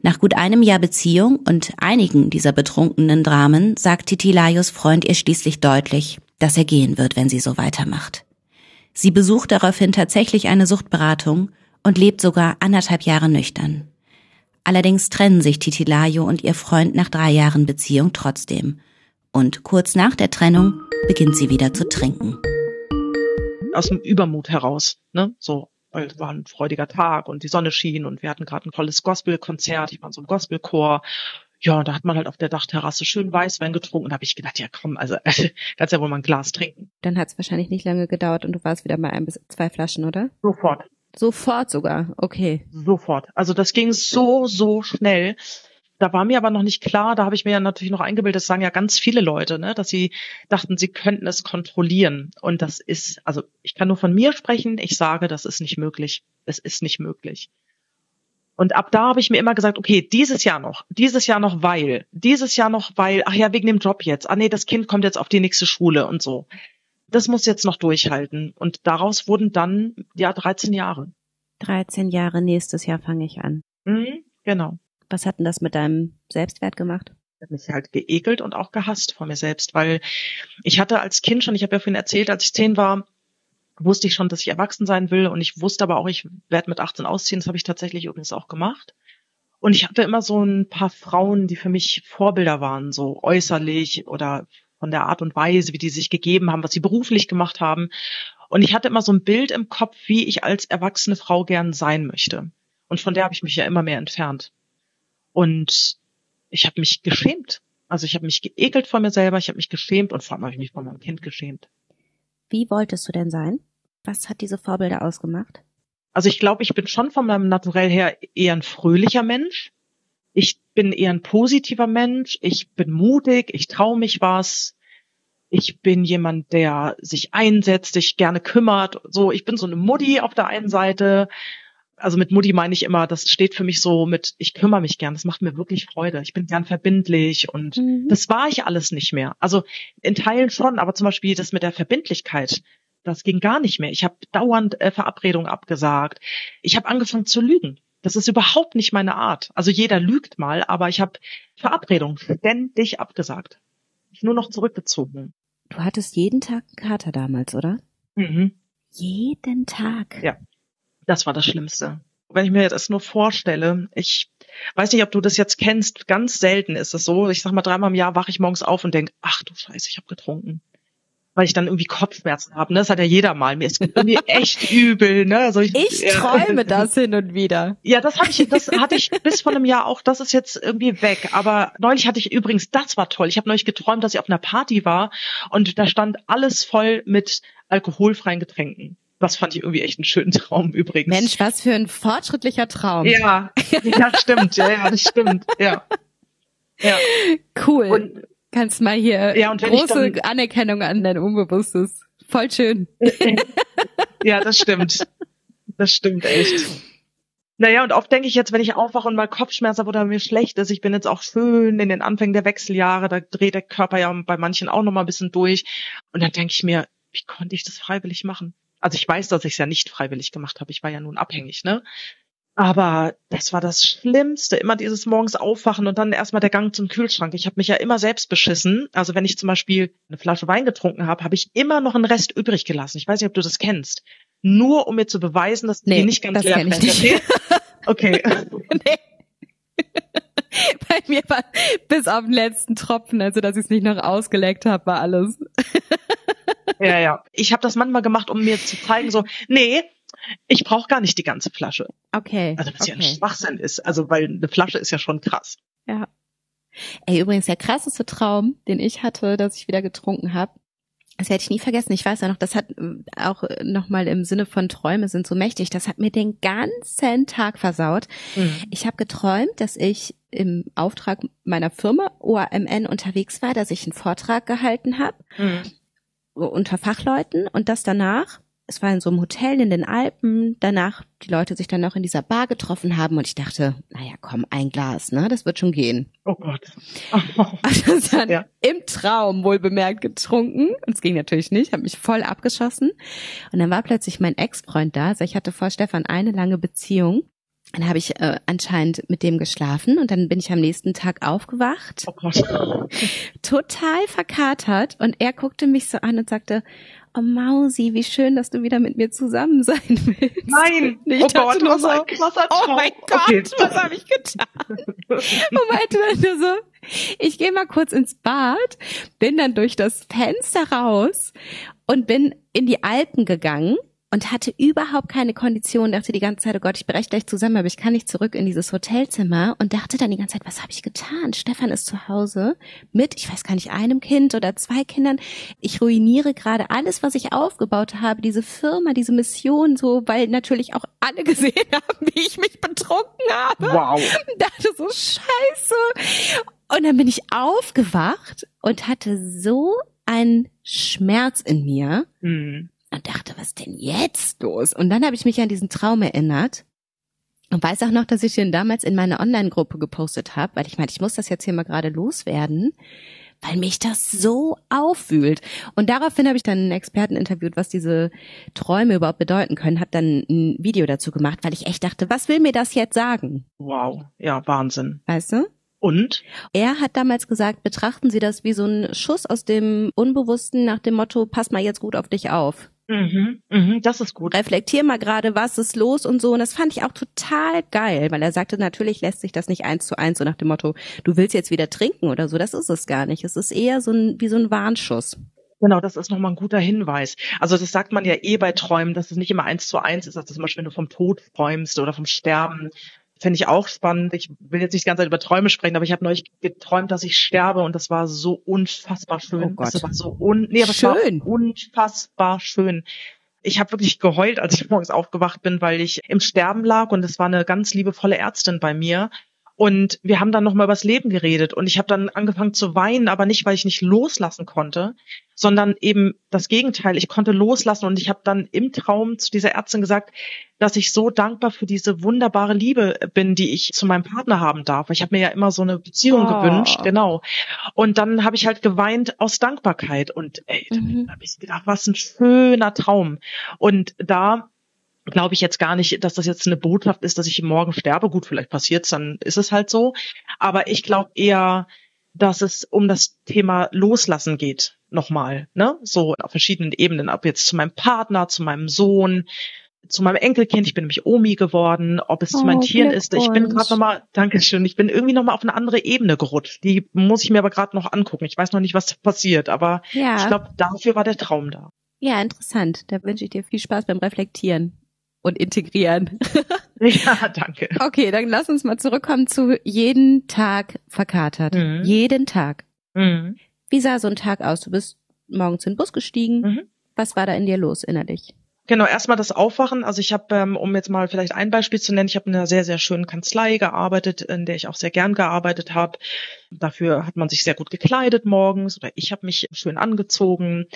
Speaker 2: Nach gut einem Jahr Beziehung und einigen dieser betrunkenen Dramen sagt Titilayos Freund ihr schließlich deutlich, dass er gehen wird, wenn sie so weitermacht. Sie besucht daraufhin tatsächlich eine Suchtberatung und lebt sogar anderthalb Jahre nüchtern. Allerdings trennen sich Titilayo und ihr Freund nach drei Jahren Beziehung trotzdem. Und kurz nach der Trennung beginnt sie wieder zu trinken.
Speaker 1: Aus dem Übermut heraus, ne? So, weil es war ein freudiger Tag und die Sonne schien und wir hatten gerade ein tolles Gospelkonzert. Ich war in so einem Gospelchor ja, da hat man halt auf der Dachterrasse schön Weißwein getrunken und habe ich gedacht, ja komm, also kannst ja wohl mal ein Glas trinken.
Speaker 2: Dann hat es wahrscheinlich nicht lange gedauert und du warst wieder bei ein bis zwei Flaschen, oder?
Speaker 1: Sofort.
Speaker 2: Sofort sogar, okay.
Speaker 1: Sofort. Also das ging so, so schnell. Da war mir aber noch nicht klar, da habe ich mir ja natürlich noch eingebildet, das sagen ja ganz viele Leute, ne, dass sie dachten, sie könnten es kontrollieren. Und das ist, also ich kann nur von mir sprechen, ich sage, das ist nicht möglich. Es ist nicht möglich. Und ab da habe ich mir immer gesagt, okay, dieses Jahr noch, dieses Jahr noch, weil, dieses Jahr noch, weil, ach ja, wegen dem Job jetzt, ah nee, das Kind kommt jetzt auf die nächste Schule und so. Das muss jetzt noch durchhalten. Und daraus wurden dann, ja, 13 Jahre.
Speaker 2: 13 Jahre, nächstes Jahr fange ich an.
Speaker 1: Mhm, genau.
Speaker 2: Was hat denn das mit deinem Selbstwert gemacht?
Speaker 1: Ich habe mich halt geekelt und auch gehasst vor mir selbst, weil ich hatte als Kind schon, ich habe ja vorhin erzählt, als ich zehn war, wusste ich schon, dass ich erwachsen sein will und ich wusste aber auch, ich werde mit 18 ausziehen. Das habe ich tatsächlich übrigens auch gemacht. Und ich hatte immer so ein paar Frauen, die für mich Vorbilder waren, so äußerlich oder von der Art und Weise, wie die sich gegeben haben, was sie beruflich gemacht haben. Und ich hatte immer so ein Bild im Kopf, wie ich als erwachsene Frau gern sein möchte. Und von der habe ich mich ja immer mehr entfernt. Und ich habe mich geschämt. Also ich habe mich geekelt vor mir selber, ich habe mich geschämt und vor allem habe ich mich vor meinem Kind geschämt.
Speaker 2: Wie wolltest du denn sein? Was hat diese Vorbilder ausgemacht?
Speaker 1: Also ich glaube, ich bin schon von meinem Naturell her eher ein fröhlicher Mensch. Ich bin eher ein positiver Mensch. Ich bin mutig. Ich traue mich was. Ich bin jemand, der sich einsetzt, sich gerne kümmert. So, ich bin so eine Mutti auf der einen Seite. Also mit Mutti meine ich immer, das steht für mich so mit, ich kümmere mich gern, das macht mir wirklich Freude. Ich bin gern verbindlich und mhm. das war ich alles nicht mehr. Also in Teilen schon, aber zum Beispiel das mit der Verbindlichkeit, das ging gar nicht mehr. Ich habe dauernd äh, Verabredungen abgesagt. Ich habe angefangen zu lügen. Das ist überhaupt nicht meine Art. Also jeder lügt mal, aber ich habe Verabredungen ständig abgesagt. Ich nur noch zurückgezogen.
Speaker 3: Du hattest jeden Tag einen Kater damals, oder?
Speaker 1: Mhm.
Speaker 3: Jeden Tag.
Speaker 1: Ja. Das war das Schlimmste. Wenn ich mir das nur vorstelle, ich weiß nicht, ob du das jetzt kennst, ganz selten ist es so. Ich sag mal, dreimal im Jahr wache ich morgens auf und denk, ach du Scheiße, ich habe getrunken. Weil ich dann irgendwie Kopfschmerzen habe. Ne? Das hat ja jeder mal. Mir ist irgendwie echt übel. Ne? Also
Speaker 3: ich, ich ja. träume das hin und wieder.
Speaker 1: Ja, das hatte ich, das hatte ich bis vor einem Jahr auch. Das ist jetzt irgendwie weg. Aber neulich hatte ich übrigens, das war toll. Ich habe neulich geträumt, dass ich auf einer Party war und da stand alles voll mit alkoholfreien Getränken. Das fand ich irgendwie echt einen schönen Traum übrigens.
Speaker 3: Mensch, was für ein fortschrittlicher Traum.
Speaker 1: Ja, ja, stimmt, ja, ja, das stimmt, ja.
Speaker 3: Ja. Cool. Und, Kannst mal hier ja, große dann, Anerkennung an dein Unbewusstes. Voll schön.
Speaker 1: ja, das stimmt. Das stimmt echt. Naja, und oft denke ich jetzt, wenn ich aufwache und mal Kopfschmerzen habe oder mir schlecht ist, ich bin jetzt auch schön in den Anfängen der Wechseljahre, da dreht der Körper ja bei manchen auch noch mal ein bisschen durch. Und dann denke ich mir, wie konnte ich das freiwillig machen? Also ich weiß, dass ich es ja nicht freiwillig gemacht habe. Ich war ja nun abhängig, ne? Aber das war das Schlimmste, immer dieses morgens aufwachen und dann erstmal der Gang zum Kühlschrank. Ich habe mich ja immer selbst beschissen. Also wenn ich zum Beispiel eine Flasche Wein getrunken habe, habe ich immer noch einen Rest übrig gelassen. Ich weiß nicht, ob du das kennst. Nur um mir zu beweisen, dass nee, die nicht ganz
Speaker 3: das leer ich nicht.
Speaker 1: Okay. nee.
Speaker 3: Bei mir war bis auf den letzten Tropfen, also dass ich es nicht noch ausgeleckt habe, war alles.
Speaker 1: ja, ja. Ich habe das manchmal gemacht, um mir zu zeigen, so, nee, ich brauche gar nicht die ganze Flasche.
Speaker 3: Okay.
Speaker 1: Also was
Speaker 3: okay.
Speaker 1: ja ein Schwachsinn ist. Also weil eine Flasche ist ja schon krass.
Speaker 3: Ja. Ey, übrigens der krasseste Traum, den ich hatte, dass ich wieder getrunken habe, das werde ich nie vergessen. Ich weiß ja noch, das hat äh, auch nochmal im Sinne von Träume sind so mächtig. Das hat mir den ganzen Tag versaut. Mhm. Ich habe geträumt, dass ich im Auftrag meiner Firma OAMN unterwegs war, dass ich einen Vortrag gehalten habe mhm. unter Fachleuten und dass danach es war in so einem Hotel in den Alpen, danach die Leute sich dann noch in dieser Bar getroffen haben und ich dachte, naja, komm, ein Glas, ne, das wird schon gehen.
Speaker 1: Oh Gott.
Speaker 3: Also dann ja. im Traum wohl bemerkt getrunken und es ging natürlich nicht, habe mich voll abgeschossen und dann war plötzlich mein Ex-Freund da, also ich hatte vor Stefan eine lange Beziehung dann habe ich äh, anscheinend mit dem geschlafen und dann bin ich am nächsten Tag aufgewacht.
Speaker 1: Oh Gott.
Speaker 3: Total verkatert und er guckte mich so an und sagte, oh Mausi, wie schön, dass du wieder mit mir zusammen sein willst.
Speaker 1: Nein,
Speaker 3: ich
Speaker 1: oh Gott,
Speaker 3: nur was, so, was hat Oh mein Gott, okay. was habe ich getan? und meinte dann so, ich gehe mal kurz ins Bad, bin dann durch das Fenster raus und bin in die Alpen gegangen und hatte überhaupt keine Kondition, dachte die ganze Zeit, oh Gott, ich breche gleich zusammen, aber ich kann nicht zurück in dieses Hotelzimmer und dachte dann die ganze Zeit, was habe ich getan? Stefan ist zu Hause mit, ich weiß gar nicht, einem Kind oder zwei Kindern. Ich ruiniere gerade alles, was ich aufgebaut habe, diese Firma, diese Mission, so, weil natürlich auch alle gesehen haben, wie ich mich betrunken habe.
Speaker 1: Wow.
Speaker 3: Und dachte so, scheiße. Und dann bin ich aufgewacht und hatte so einen Schmerz in mir. Mhm und dachte, was denn jetzt los? Und dann habe ich mich an diesen Traum erinnert und weiß auch noch, dass ich den damals in meine Online-Gruppe gepostet habe, weil ich meinte, ich muss das jetzt hier mal gerade loswerden, weil mich das so aufwühlt. Und daraufhin habe ich dann einen Experten interviewt, was diese Träume überhaupt bedeuten können, habe dann ein Video dazu gemacht, weil ich echt dachte, was will mir das jetzt sagen?
Speaker 1: Wow, ja, Wahnsinn.
Speaker 3: Weißt du?
Speaker 1: Und?
Speaker 3: Er hat damals gesagt, betrachten Sie das wie so ein Schuss aus dem Unbewussten nach dem Motto, pass mal jetzt gut auf dich auf.
Speaker 1: Mhm, mhm, das ist gut.
Speaker 3: Reflektier mal gerade, was ist los und so. Und das fand ich auch total geil, weil er sagte, natürlich lässt sich das nicht eins zu eins so nach dem Motto, du willst jetzt wieder trinken oder so. Das ist es gar nicht. Es ist eher so ein, wie so ein Warnschuss.
Speaker 1: Genau, das ist nochmal ein guter Hinweis. Also das sagt man ja eh bei Träumen, dass es nicht immer eins zu eins ist. Also zum Beispiel, wenn du vom Tod träumst oder vom Sterben, Finde ich auch spannend. Ich will jetzt nicht die ganze Zeit über Träume sprechen, aber ich habe neulich geträumt, dass ich sterbe und das war so unfassbar schön.
Speaker 3: Oh Gott.
Speaker 1: Das war so un nee, aber schön. war unfassbar schön. Ich habe wirklich geheult, als ich morgens aufgewacht bin, weil ich im Sterben lag und es war eine ganz liebevolle Ärztin bei mir. Und wir haben dann nochmal übers Leben geredet und ich habe dann angefangen zu weinen, aber nicht, weil ich nicht loslassen konnte, sondern eben das Gegenteil. Ich konnte loslassen und ich habe dann im Traum zu dieser Ärztin gesagt, dass ich so dankbar für diese wunderbare Liebe bin, die ich zu meinem Partner haben darf. Ich habe mir ja immer so eine Beziehung oh. gewünscht, genau. Und dann habe ich halt geweint aus Dankbarkeit und ey, mhm. dann habe ich gedacht, was ein schöner Traum. Und da glaube ich jetzt gar nicht, dass das jetzt eine Botschaft ist, dass ich morgen sterbe. Gut, vielleicht passiert's, dann ist es halt so. Aber ich glaube eher, dass es um das Thema Loslassen geht. Nochmal, ne? So auf verschiedenen Ebenen. Ob jetzt zu meinem Partner, zu meinem Sohn, zu meinem Enkelkind. Ich bin nämlich Omi geworden. Ob es oh, zu meinen oh, Tieren ist. Ich bin gerade nochmal, Dankeschön, ich bin irgendwie nochmal auf eine andere Ebene gerutscht. Die muss ich mir aber gerade noch angucken. Ich weiß noch nicht, was passiert. Aber ja. ich glaube, dafür war der Traum da.
Speaker 3: Ja, interessant. Da wünsche ich dir viel Spaß beim Reflektieren und integrieren.
Speaker 1: ja, danke.
Speaker 3: Okay, dann lass uns mal zurückkommen zu jeden Tag verkatert. Mhm. Jeden Tag. Mhm. Wie sah so ein Tag aus? Du bist morgens in den Bus gestiegen. Mhm. Was war da in dir los innerlich?
Speaker 1: Genau, erstmal das Aufwachen. Also ich habe, ähm, um jetzt mal vielleicht ein Beispiel zu nennen, ich habe in einer sehr, sehr schönen Kanzlei gearbeitet, in der ich auch sehr gern gearbeitet habe. Dafür hat man sich sehr gut gekleidet morgens oder ich habe mich schön angezogen.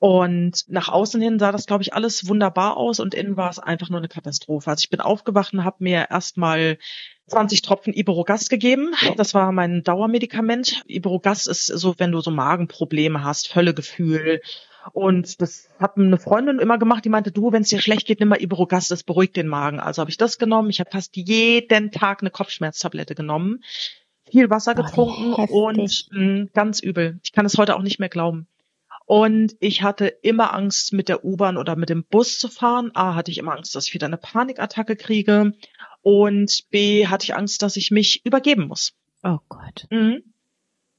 Speaker 1: Und nach außen hin sah das, glaube ich, alles wunderbar aus und innen war es einfach nur eine Katastrophe. Also ich bin aufgewacht und habe mir erstmal 20 Tropfen Iberogast gegeben. Das war mein Dauermedikament. Iberogast ist so, wenn du so Magenprobleme hast, Völlegefühl und das hat eine Freundin immer gemacht, die meinte, du, wenn es dir schlecht geht, nimm mal Iberogast, das beruhigt den Magen. Also habe ich das genommen. Ich habe fast jeden Tag eine Kopfschmerztablette genommen, viel Wasser getrunken oh, und mh, mm, ganz übel. Ich kann es heute auch nicht mehr glauben. Und ich hatte immer Angst, mit der U-Bahn oder mit dem Bus zu fahren. A, hatte ich immer Angst, dass ich wieder eine Panikattacke kriege. Und B, hatte ich Angst, dass ich mich übergeben muss.
Speaker 3: Oh Gott.
Speaker 1: Mhm.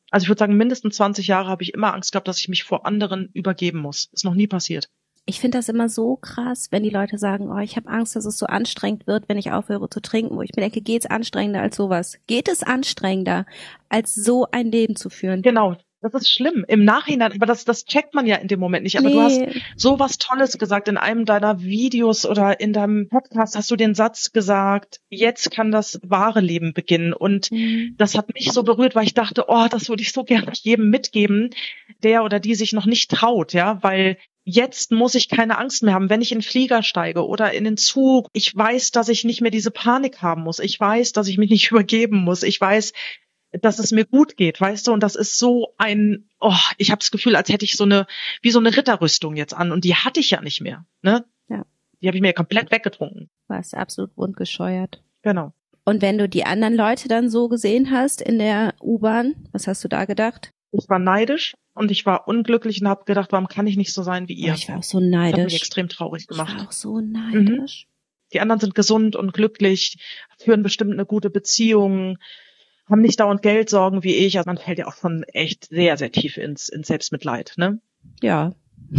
Speaker 1: Also ich würde sagen, mindestens 20 Jahre habe ich immer Angst gehabt, dass ich mich vor anderen übergeben muss. Ist noch nie passiert.
Speaker 3: Ich finde das immer so krass, wenn die Leute sagen, oh, ich habe Angst, dass es so anstrengend wird, wenn ich aufhöre zu trinken, wo ich mir denke, geht's anstrengender als sowas? Geht es anstrengender, als so ein Leben zu führen?
Speaker 1: Genau, das ist schlimm. Im Nachhinein, aber das, das checkt man ja in dem Moment nicht. Aber nee. du hast so was Tolles gesagt in einem deiner Videos oder in deinem Podcast hast du den Satz gesagt, jetzt kann das wahre Leben beginnen. Und mhm. das hat mich so berührt, weil ich dachte, oh, das würde ich so gerne jedem mitgeben, der oder die sich noch nicht traut, ja, weil jetzt muss ich keine Angst mehr haben, wenn ich in den Flieger steige oder in den Zug. Ich weiß, dass ich nicht mehr diese Panik haben muss. Ich weiß, dass ich mich nicht übergeben muss. Ich weiß, dass es mir gut geht, weißt du? Und das ist so ein, oh, ich habe das Gefühl, als hätte ich so eine, wie so eine Ritterrüstung jetzt an. Und die hatte ich ja nicht mehr, ne? Ja. Die habe ich mir komplett weggetrunken.
Speaker 3: Warst absolut wundgescheuert.
Speaker 1: Genau.
Speaker 3: Und wenn du die anderen Leute dann so gesehen hast in der U-Bahn, was hast du da gedacht?
Speaker 1: Ich war neidisch und ich war unglücklich und habe gedacht, warum kann ich nicht so sein wie ihr? Oh,
Speaker 3: ich war auch so neidisch. Das hat
Speaker 1: mich extrem traurig gemacht.
Speaker 3: Ich war auch so neidisch.
Speaker 1: Mhm. Die anderen sind gesund und glücklich, führen bestimmt eine gute Beziehung, haben nicht dauernd Geldsorgen wie ich. Also man fällt ja auch schon echt sehr, sehr tief ins, ins Selbstmitleid, ne?
Speaker 3: Ja.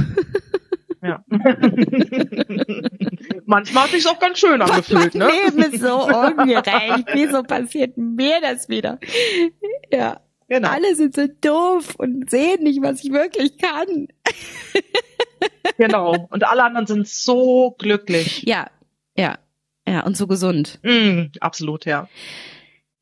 Speaker 1: Ja. Manchmal hat sich's auch ganz schön angefühlt, ne?
Speaker 3: Leben ist so ungerecht. Wieso passiert mir das wieder? Ja. Genau. Alle sind so doof und sehen nicht, was ich wirklich kann.
Speaker 1: genau. Und alle anderen sind so glücklich.
Speaker 3: Ja, ja, ja, und so gesund.
Speaker 1: Mm, absolut, ja.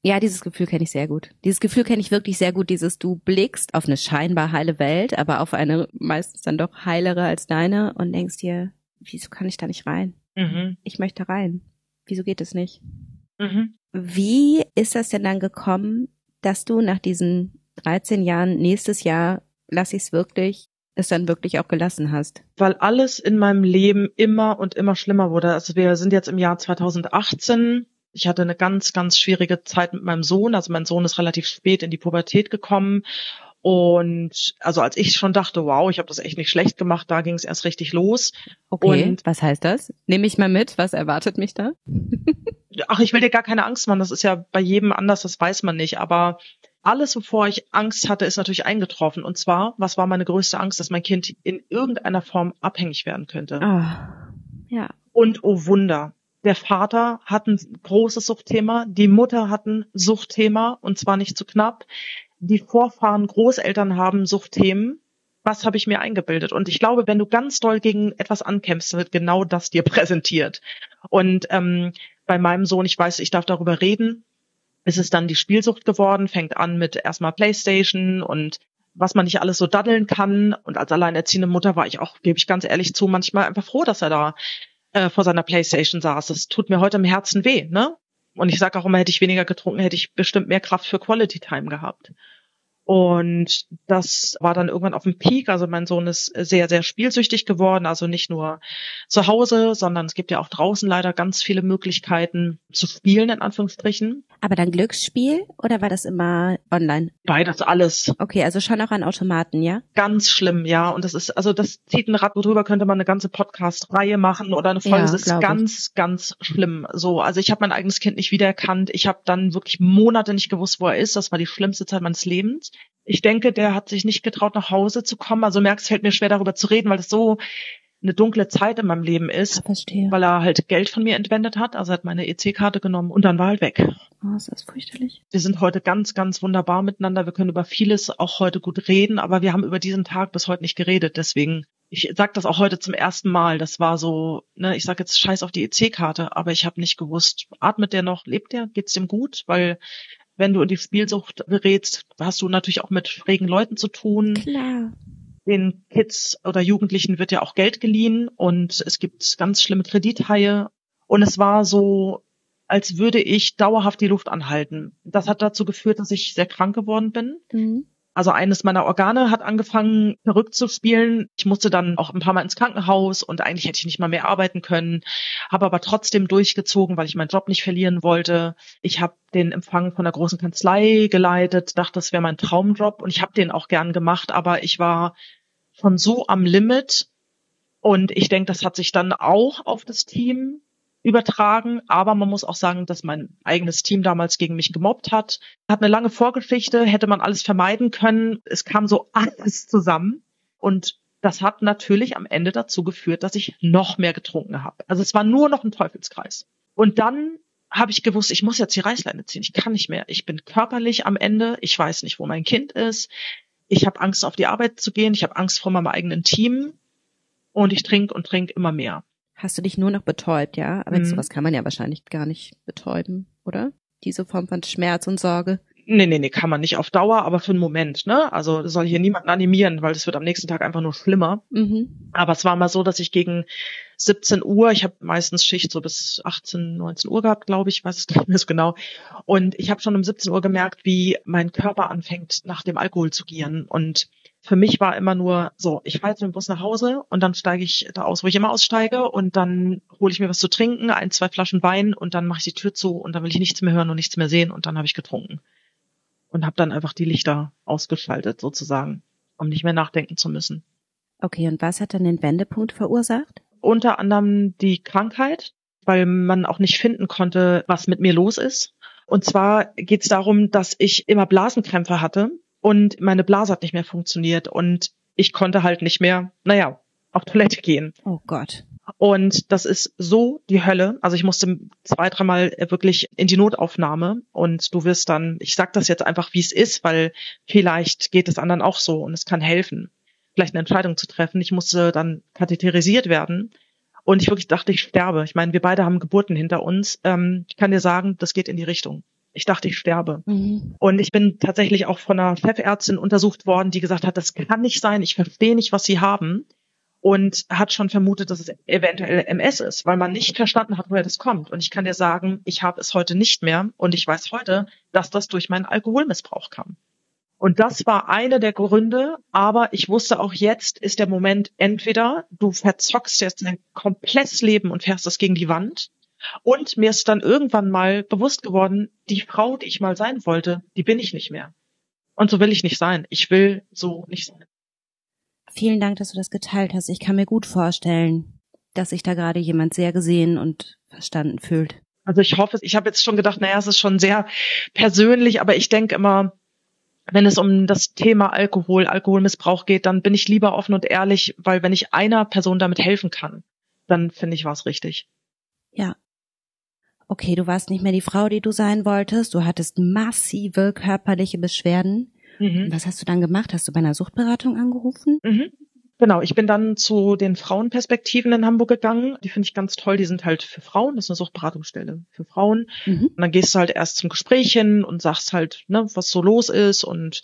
Speaker 3: Ja, dieses Gefühl kenne ich sehr gut. Dieses Gefühl kenne ich wirklich sehr gut, dieses du blickst auf eine scheinbar heile Welt, aber auf eine meistens dann doch heilere als deine und denkst dir, wieso kann ich da nicht rein? Mhm. Ich möchte rein. Wieso geht es nicht? Mhm. Wie ist das denn dann gekommen, dass du nach diesen 13 Jahren nächstes Jahr lass ich's wirklich es dann wirklich auch gelassen hast?
Speaker 1: Weil alles in meinem Leben immer und immer schlimmer wurde. Also wir sind jetzt im Jahr 2018 ich hatte eine ganz, ganz schwierige Zeit mit meinem Sohn. Also mein Sohn ist relativ spät in die Pubertät gekommen. Und also als ich schon dachte, wow, ich habe das echt nicht schlecht gemacht, da ging es erst richtig los.
Speaker 3: Okay, und was heißt das? Nehme ich mal mit, was erwartet mich da?
Speaker 1: Ach, ich will dir gar keine Angst machen, das ist ja bei jedem anders, das weiß man nicht. Aber alles, wovor ich Angst hatte, ist natürlich eingetroffen. Und zwar, was war meine größte Angst, dass mein Kind in irgendeiner Form abhängig werden könnte.
Speaker 3: Ah, ja.
Speaker 1: Und oh Wunder, der Vater hat ein großes Suchtthema, die Mutter hat ein Suchtthema und zwar nicht zu knapp. Die Vorfahren, Großeltern haben Suchtthemen. Was habe ich mir eingebildet? Und ich glaube, wenn du ganz doll gegen etwas ankämpfst, wird genau das dir präsentiert. Und ähm, bei meinem Sohn, ich weiß, ich darf darüber reden, ist es dann die Spielsucht geworden, fängt an mit erstmal Playstation und was man nicht alles so daddeln kann. Und als alleinerziehende Mutter war ich auch, gebe ich ganz ehrlich zu, manchmal einfach froh, dass er da äh, vor seiner Playstation saß. Das tut mir heute im Herzen weh, ne? Und ich sage auch immer, hätte ich weniger getrunken, hätte ich bestimmt mehr Kraft für Quality Time gehabt. Und das war dann irgendwann auf dem Peak. Also mein Sohn ist sehr, sehr spielsüchtig geworden. Also nicht nur zu Hause, sondern es gibt ja auch draußen leider ganz viele Möglichkeiten zu spielen, in Anführungsstrichen.
Speaker 3: Aber dann Glücksspiel oder war das immer online?
Speaker 1: Beides, alles.
Speaker 3: Okay, also schon auch an Automaten, ja?
Speaker 1: Ganz schlimm, ja. Und das ist, also das zieht ein Rad, worüber könnte man eine ganze Podcast-Reihe machen oder eine Folge. Ja, das ist ganz, ich. ganz schlimm. So, also ich habe mein eigenes Kind nicht wiedererkannt. Ich habe dann wirklich Monate nicht gewusst, wo er ist. Das war die schlimmste Zeit meines Lebens. Ich denke, der hat sich nicht getraut, nach Hause zu kommen. Also merkst, fällt mir schwer darüber zu reden, weil es so eine dunkle Zeit in meinem Leben ist,
Speaker 3: Verstehe.
Speaker 1: weil er halt Geld von mir entwendet hat. Also er hat meine EC-Karte genommen und dann war halt weg.
Speaker 3: Oh, ist das fürchterlich.
Speaker 1: Wir sind heute ganz, ganz wunderbar miteinander. Wir können über vieles auch heute gut reden, aber wir haben über diesen Tag bis heute nicht geredet. Deswegen, ich sag das auch heute zum ersten Mal. Das war so, ne, ich sag jetzt Scheiß auf die EC-Karte, aber ich habe nicht gewusst, atmet der noch, lebt der, geht's dem gut? Weil wenn du in die Spielsucht gerätst, hast du natürlich auch mit schrägen Leuten zu tun.
Speaker 3: Klar.
Speaker 1: Den Kids oder Jugendlichen wird ja auch Geld geliehen und es gibt ganz schlimme Kredithaie. Und es war so, als würde ich dauerhaft die Luft anhalten. Das hat dazu geführt, dass ich sehr krank geworden bin. Mhm. Also eines meiner Organe hat angefangen, verrückt zu spielen. Ich musste dann auch ein paar Mal ins Krankenhaus und eigentlich hätte ich nicht mal mehr arbeiten können, habe aber trotzdem durchgezogen, weil ich meinen Job nicht verlieren wollte. Ich habe den Empfang von der großen Kanzlei geleitet, dachte, das wäre mein Traumjob und ich habe den auch gern gemacht, aber ich war schon so am Limit und ich denke, das hat sich dann auch auf das Team übertragen. Aber man muss auch sagen, dass mein eigenes Team damals gegen mich gemobbt hat. Hat eine lange Vorgeschichte, hätte man alles vermeiden können. Es kam so alles zusammen. Und das hat natürlich am Ende dazu geführt, dass ich noch mehr getrunken habe. Also es war nur noch ein Teufelskreis. Und dann habe ich gewusst, ich muss jetzt die Reißleine ziehen. Ich kann nicht mehr. Ich bin körperlich am Ende. Ich weiß nicht, wo mein Kind ist. Ich habe Angst, auf die Arbeit zu gehen. Ich habe Angst vor meinem eigenen Team. Und ich trinke und trinke immer mehr
Speaker 3: hast du dich nur noch betäubt, ja? Aber mhm. sowas kann man ja wahrscheinlich gar nicht betäuben, oder? Diese Form von Schmerz und Sorge.
Speaker 1: Nee, nee, nee, kann man nicht auf Dauer, aber für einen Moment, ne? Also das soll hier niemanden animieren, weil das wird am nächsten Tag einfach nur schlimmer. Mhm. Aber es war mal so, dass ich gegen 17 Uhr, ich habe meistens Schicht so bis 18, 19 Uhr gehabt, glaube ich, weiß es nicht mehr so genau. Und ich habe schon um 17 Uhr gemerkt, wie mein Körper anfängt, nach dem Alkohol zu gieren. Und für mich war immer nur so, ich fahre jetzt mit dem Bus nach Hause und dann steige ich da aus, wo ich immer aussteige und dann hole ich mir was zu trinken, ein, zwei Flaschen Wein und dann mache ich die Tür zu und dann will ich nichts mehr hören und nichts mehr sehen und dann habe ich getrunken. Und habe dann einfach die Lichter ausgeschaltet sozusagen, um nicht mehr nachdenken zu müssen.
Speaker 3: Okay, und was hat dann den Wendepunkt verursacht?
Speaker 1: Unter anderem die Krankheit, weil man auch nicht finden konnte, was mit mir los ist. Und zwar geht es darum, dass ich immer Blasenkrämpfe hatte und meine Blase hat nicht mehr funktioniert und ich konnte halt nicht mehr, naja, auf Toilette gehen.
Speaker 3: Oh Gott.
Speaker 1: Und das ist so die Hölle. Also ich musste zwei, dreimal wirklich in die Notaufnahme und du wirst dann, ich sag das jetzt einfach, wie es ist, weil vielleicht geht es anderen auch so und es kann helfen, vielleicht eine Entscheidung zu treffen. Ich musste dann katheterisiert werden und ich wirklich dachte, ich sterbe. Ich meine, wir beide haben Geburten hinter uns. Ähm, ich kann dir sagen, das geht in die Richtung. Ich dachte, ich sterbe. Mhm. Und ich bin tatsächlich auch von einer Chefärztin untersucht worden, die gesagt hat, das kann nicht sein, ich verstehe nicht, was Sie haben. Und hat schon vermutet, dass es eventuell MS ist, weil man nicht verstanden hat, woher das kommt. Und ich kann dir sagen, ich habe es heute nicht mehr. Und ich weiß heute, dass das durch meinen Alkoholmissbrauch kam. Und das war eine der Gründe, aber ich wusste auch jetzt ist der Moment entweder du verzockst jetzt dein komplettes Leben und fährst das gegen die Wand und mir ist dann irgendwann mal bewusst geworden, die Frau, die ich mal sein wollte, die bin ich nicht mehr. Und so will ich nicht sein. Ich will so nicht sein.
Speaker 3: Vielen Dank, dass du das geteilt hast. Ich kann mir gut vorstellen, dass sich da gerade jemand sehr gesehen und verstanden fühlt.
Speaker 1: Also ich hoffe, ich habe jetzt schon gedacht, naja, es ist schon sehr persönlich, aber ich denke immer, wenn es um das Thema Alkohol, Alkoholmissbrauch geht, dann bin ich lieber offen und ehrlich, weil wenn ich einer Person damit helfen kann, dann finde ich was richtig.
Speaker 3: Ja, okay, du warst nicht mehr die Frau, die du sein wolltest, du hattest massive körperliche Beschwerden. Mhm. Was hast du dann gemacht? Hast du bei einer Suchtberatung angerufen?
Speaker 1: Mhm. Genau, ich bin dann zu den Frauenperspektiven in Hamburg gegangen. Die finde ich ganz toll. Die sind halt für Frauen. Das ist eine Suchtberatungsstelle für Frauen. Mhm. Und dann gehst du halt erst zum Gespräch hin und sagst halt, ne, was so los ist. Und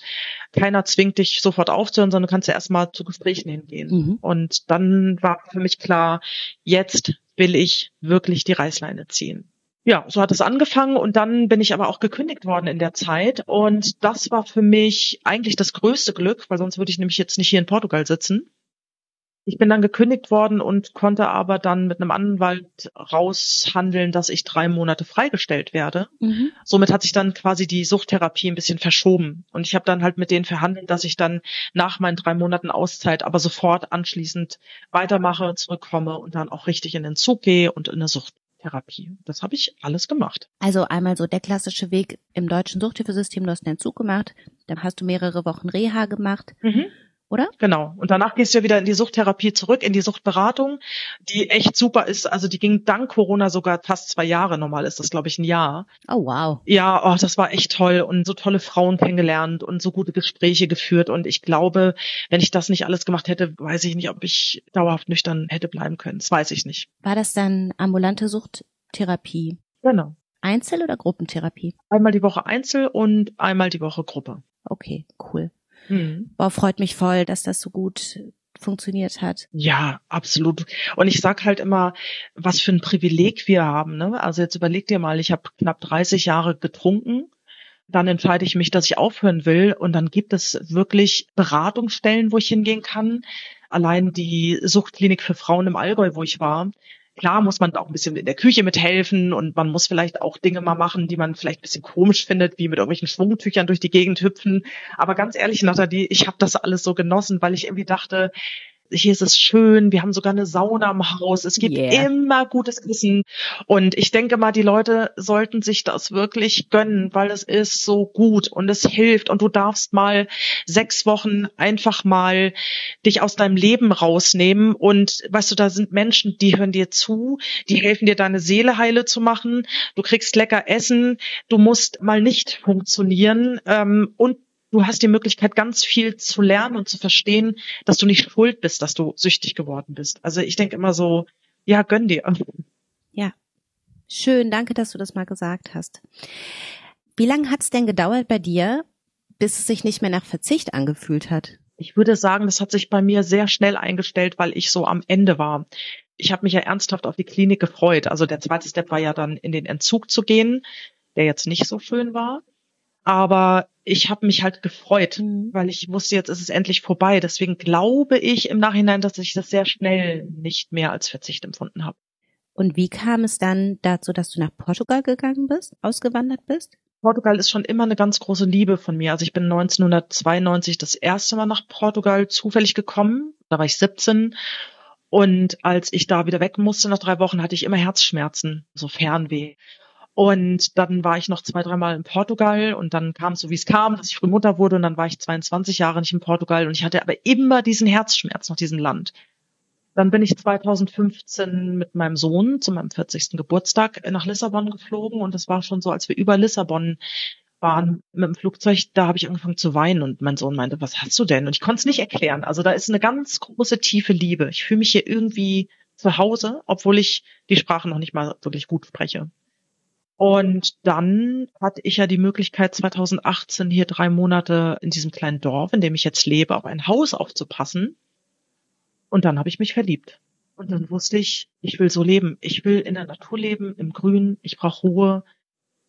Speaker 1: keiner zwingt dich sofort aufzuhören, sondern du kannst ja erstmal zu Gesprächen hingehen. Mhm. Und dann war für mich klar, jetzt will ich wirklich die Reißleine ziehen ja, so hat es angefangen und dann bin ich aber auch gekündigt worden in der Zeit und das war für mich eigentlich das größte Glück, weil sonst würde ich nämlich jetzt nicht hier in Portugal sitzen. Ich bin dann gekündigt worden und konnte aber dann mit einem Anwalt raushandeln, dass ich drei Monate freigestellt werde. Mhm. Somit hat sich dann quasi die Suchttherapie ein bisschen verschoben. Und ich habe dann halt mit denen verhandelt, dass ich dann nach meinen drei Monaten Auszeit aber sofort anschließend weitermache, zurückkomme und dann auch richtig in den Zug gehe und in eine Suchttherapie. Das habe ich alles gemacht.
Speaker 3: Also einmal so der klassische Weg im deutschen Suchthilfesystem, du hast einen Entzug gemacht, dann hast du mehrere Wochen Reha gemacht. Mhm oder?
Speaker 1: Genau. Und danach gehst du ja wieder in die Suchttherapie zurück, in die Suchtberatung, die echt super ist. Also die ging dank Corona sogar fast zwei Jahre. Normal ist das, glaube ich, ein Jahr.
Speaker 3: Oh, wow.
Speaker 1: Ja, oh, das war echt toll und so tolle Frauen kennengelernt und so gute Gespräche geführt. Und ich glaube, wenn ich das nicht alles gemacht hätte, weiß ich nicht, ob ich dauerhaft nüchtern hätte bleiben können. Das weiß ich nicht.
Speaker 3: War das dann ambulante Suchttherapie?
Speaker 1: Genau.
Speaker 3: Einzel- oder Gruppentherapie?
Speaker 1: Einmal die Woche Einzel und einmal die Woche Gruppe.
Speaker 3: Okay, cool. Mhm. Boah, freut mich voll, dass das so gut funktioniert hat.
Speaker 1: Ja, absolut. Und ich sag halt immer, was für ein Privileg wir haben. Ne? Also jetzt überleg dir mal, ich habe knapp 30 Jahre getrunken. Dann entscheide ich mich, dass ich aufhören will. Und dann gibt es wirklich Beratungsstellen, wo ich hingehen kann. Allein die Suchtklinik für Frauen im Allgäu, wo ich war, Klar muss man auch ein bisschen in der Küche mithelfen und man muss vielleicht auch Dinge mal machen, die man vielleicht ein bisschen komisch findet, wie mit irgendwelchen Schwungtüchern durch die Gegend hüpfen. Aber ganz ehrlich, Nathalie, ich habe das alles so genossen, weil ich irgendwie dachte, hier ist es schön, wir haben sogar eine Sauna im Haus, es gibt yeah. immer gutes Essen. Und ich denke mal, die Leute sollten sich das wirklich gönnen, weil es ist so gut und es hilft und du darfst mal sechs Wochen einfach mal dich aus deinem Leben rausnehmen und weißt du, da sind Menschen, die hören dir zu, die helfen dir deine Seele heile zu machen, du kriegst lecker Essen, du musst mal nicht funktionieren ähm, und du hast die Möglichkeit, ganz viel zu lernen und zu verstehen, dass du nicht schuld bist, dass du süchtig geworden bist. Also ich denke immer so, ja, gönn dir.
Speaker 3: Ja. Schön, danke, dass du das mal gesagt hast. Wie lange hat es denn gedauert bei dir, bis es sich nicht mehr nach Verzicht angefühlt hat?
Speaker 1: Ich würde sagen, das hat sich bei mir sehr schnell eingestellt, weil ich so am Ende war. Ich habe mich ja ernsthaft auf die Klinik gefreut. Also der zweite Step war ja dann in den Entzug zu gehen, der jetzt nicht so schön war. Aber ich habe mich halt gefreut, mhm. weil ich wusste, jetzt ist es endlich vorbei. Deswegen glaube ich im Nachhinein, dass ich das sehr schnell nicht mehr als Verzicht empfunden habe.
Speaker 3: Und wie kam es dann dazu, dass du nach Portugal gegangen bist, ausgewandert bist?
Speaker 1: Portugal ist schon immer eine ganz große Liebe von mir. Also ich bin 1992 das erste Mal nach Portugal zufällig gekommen. Da war ich 17. Und als ich da wieder weg musste nach drei Wochen, hatte ich immer Herzschmerzen, so Fernweh. Und dann war ich noch zwei, dreimal in Portugal und dann kam es so, wie es kam, dass ich früh Mutter wurde und dann war ich 22 Jahre nicht in Portugal und ich hatte aber immer diesen Herzschmerz nach diesem Land. Dann bin ich 2015 mit meinem Sohn zu meinem 40. Geburtstag nach Lissabon geflogen und es war schon so, als wir über Lissabon waren mit dem Flugzeug, da habe ich angefangen zu weinen und mein Sohn meinte, was hast du denn? Und ich konnte es nicht erklären. Also da ist eine ganz große tiefe Liebe. Ich fühle mich hier irgendwie zu Hause, obwohl ich die Sprache noch nicht mal wirklich gut spreche. Und dann hatte ich ja die Möglichkeit, 2018 hier drei Monate in diesem kleinen Dorf, in dem ich jetzt lebe, auf ein Haus aufzupassen. Und dann habe ich mich verliebt. Und dann wusste ich, ich will so leben. Ich will in der Natur leben, im Grün. Ich brauche Ruhe.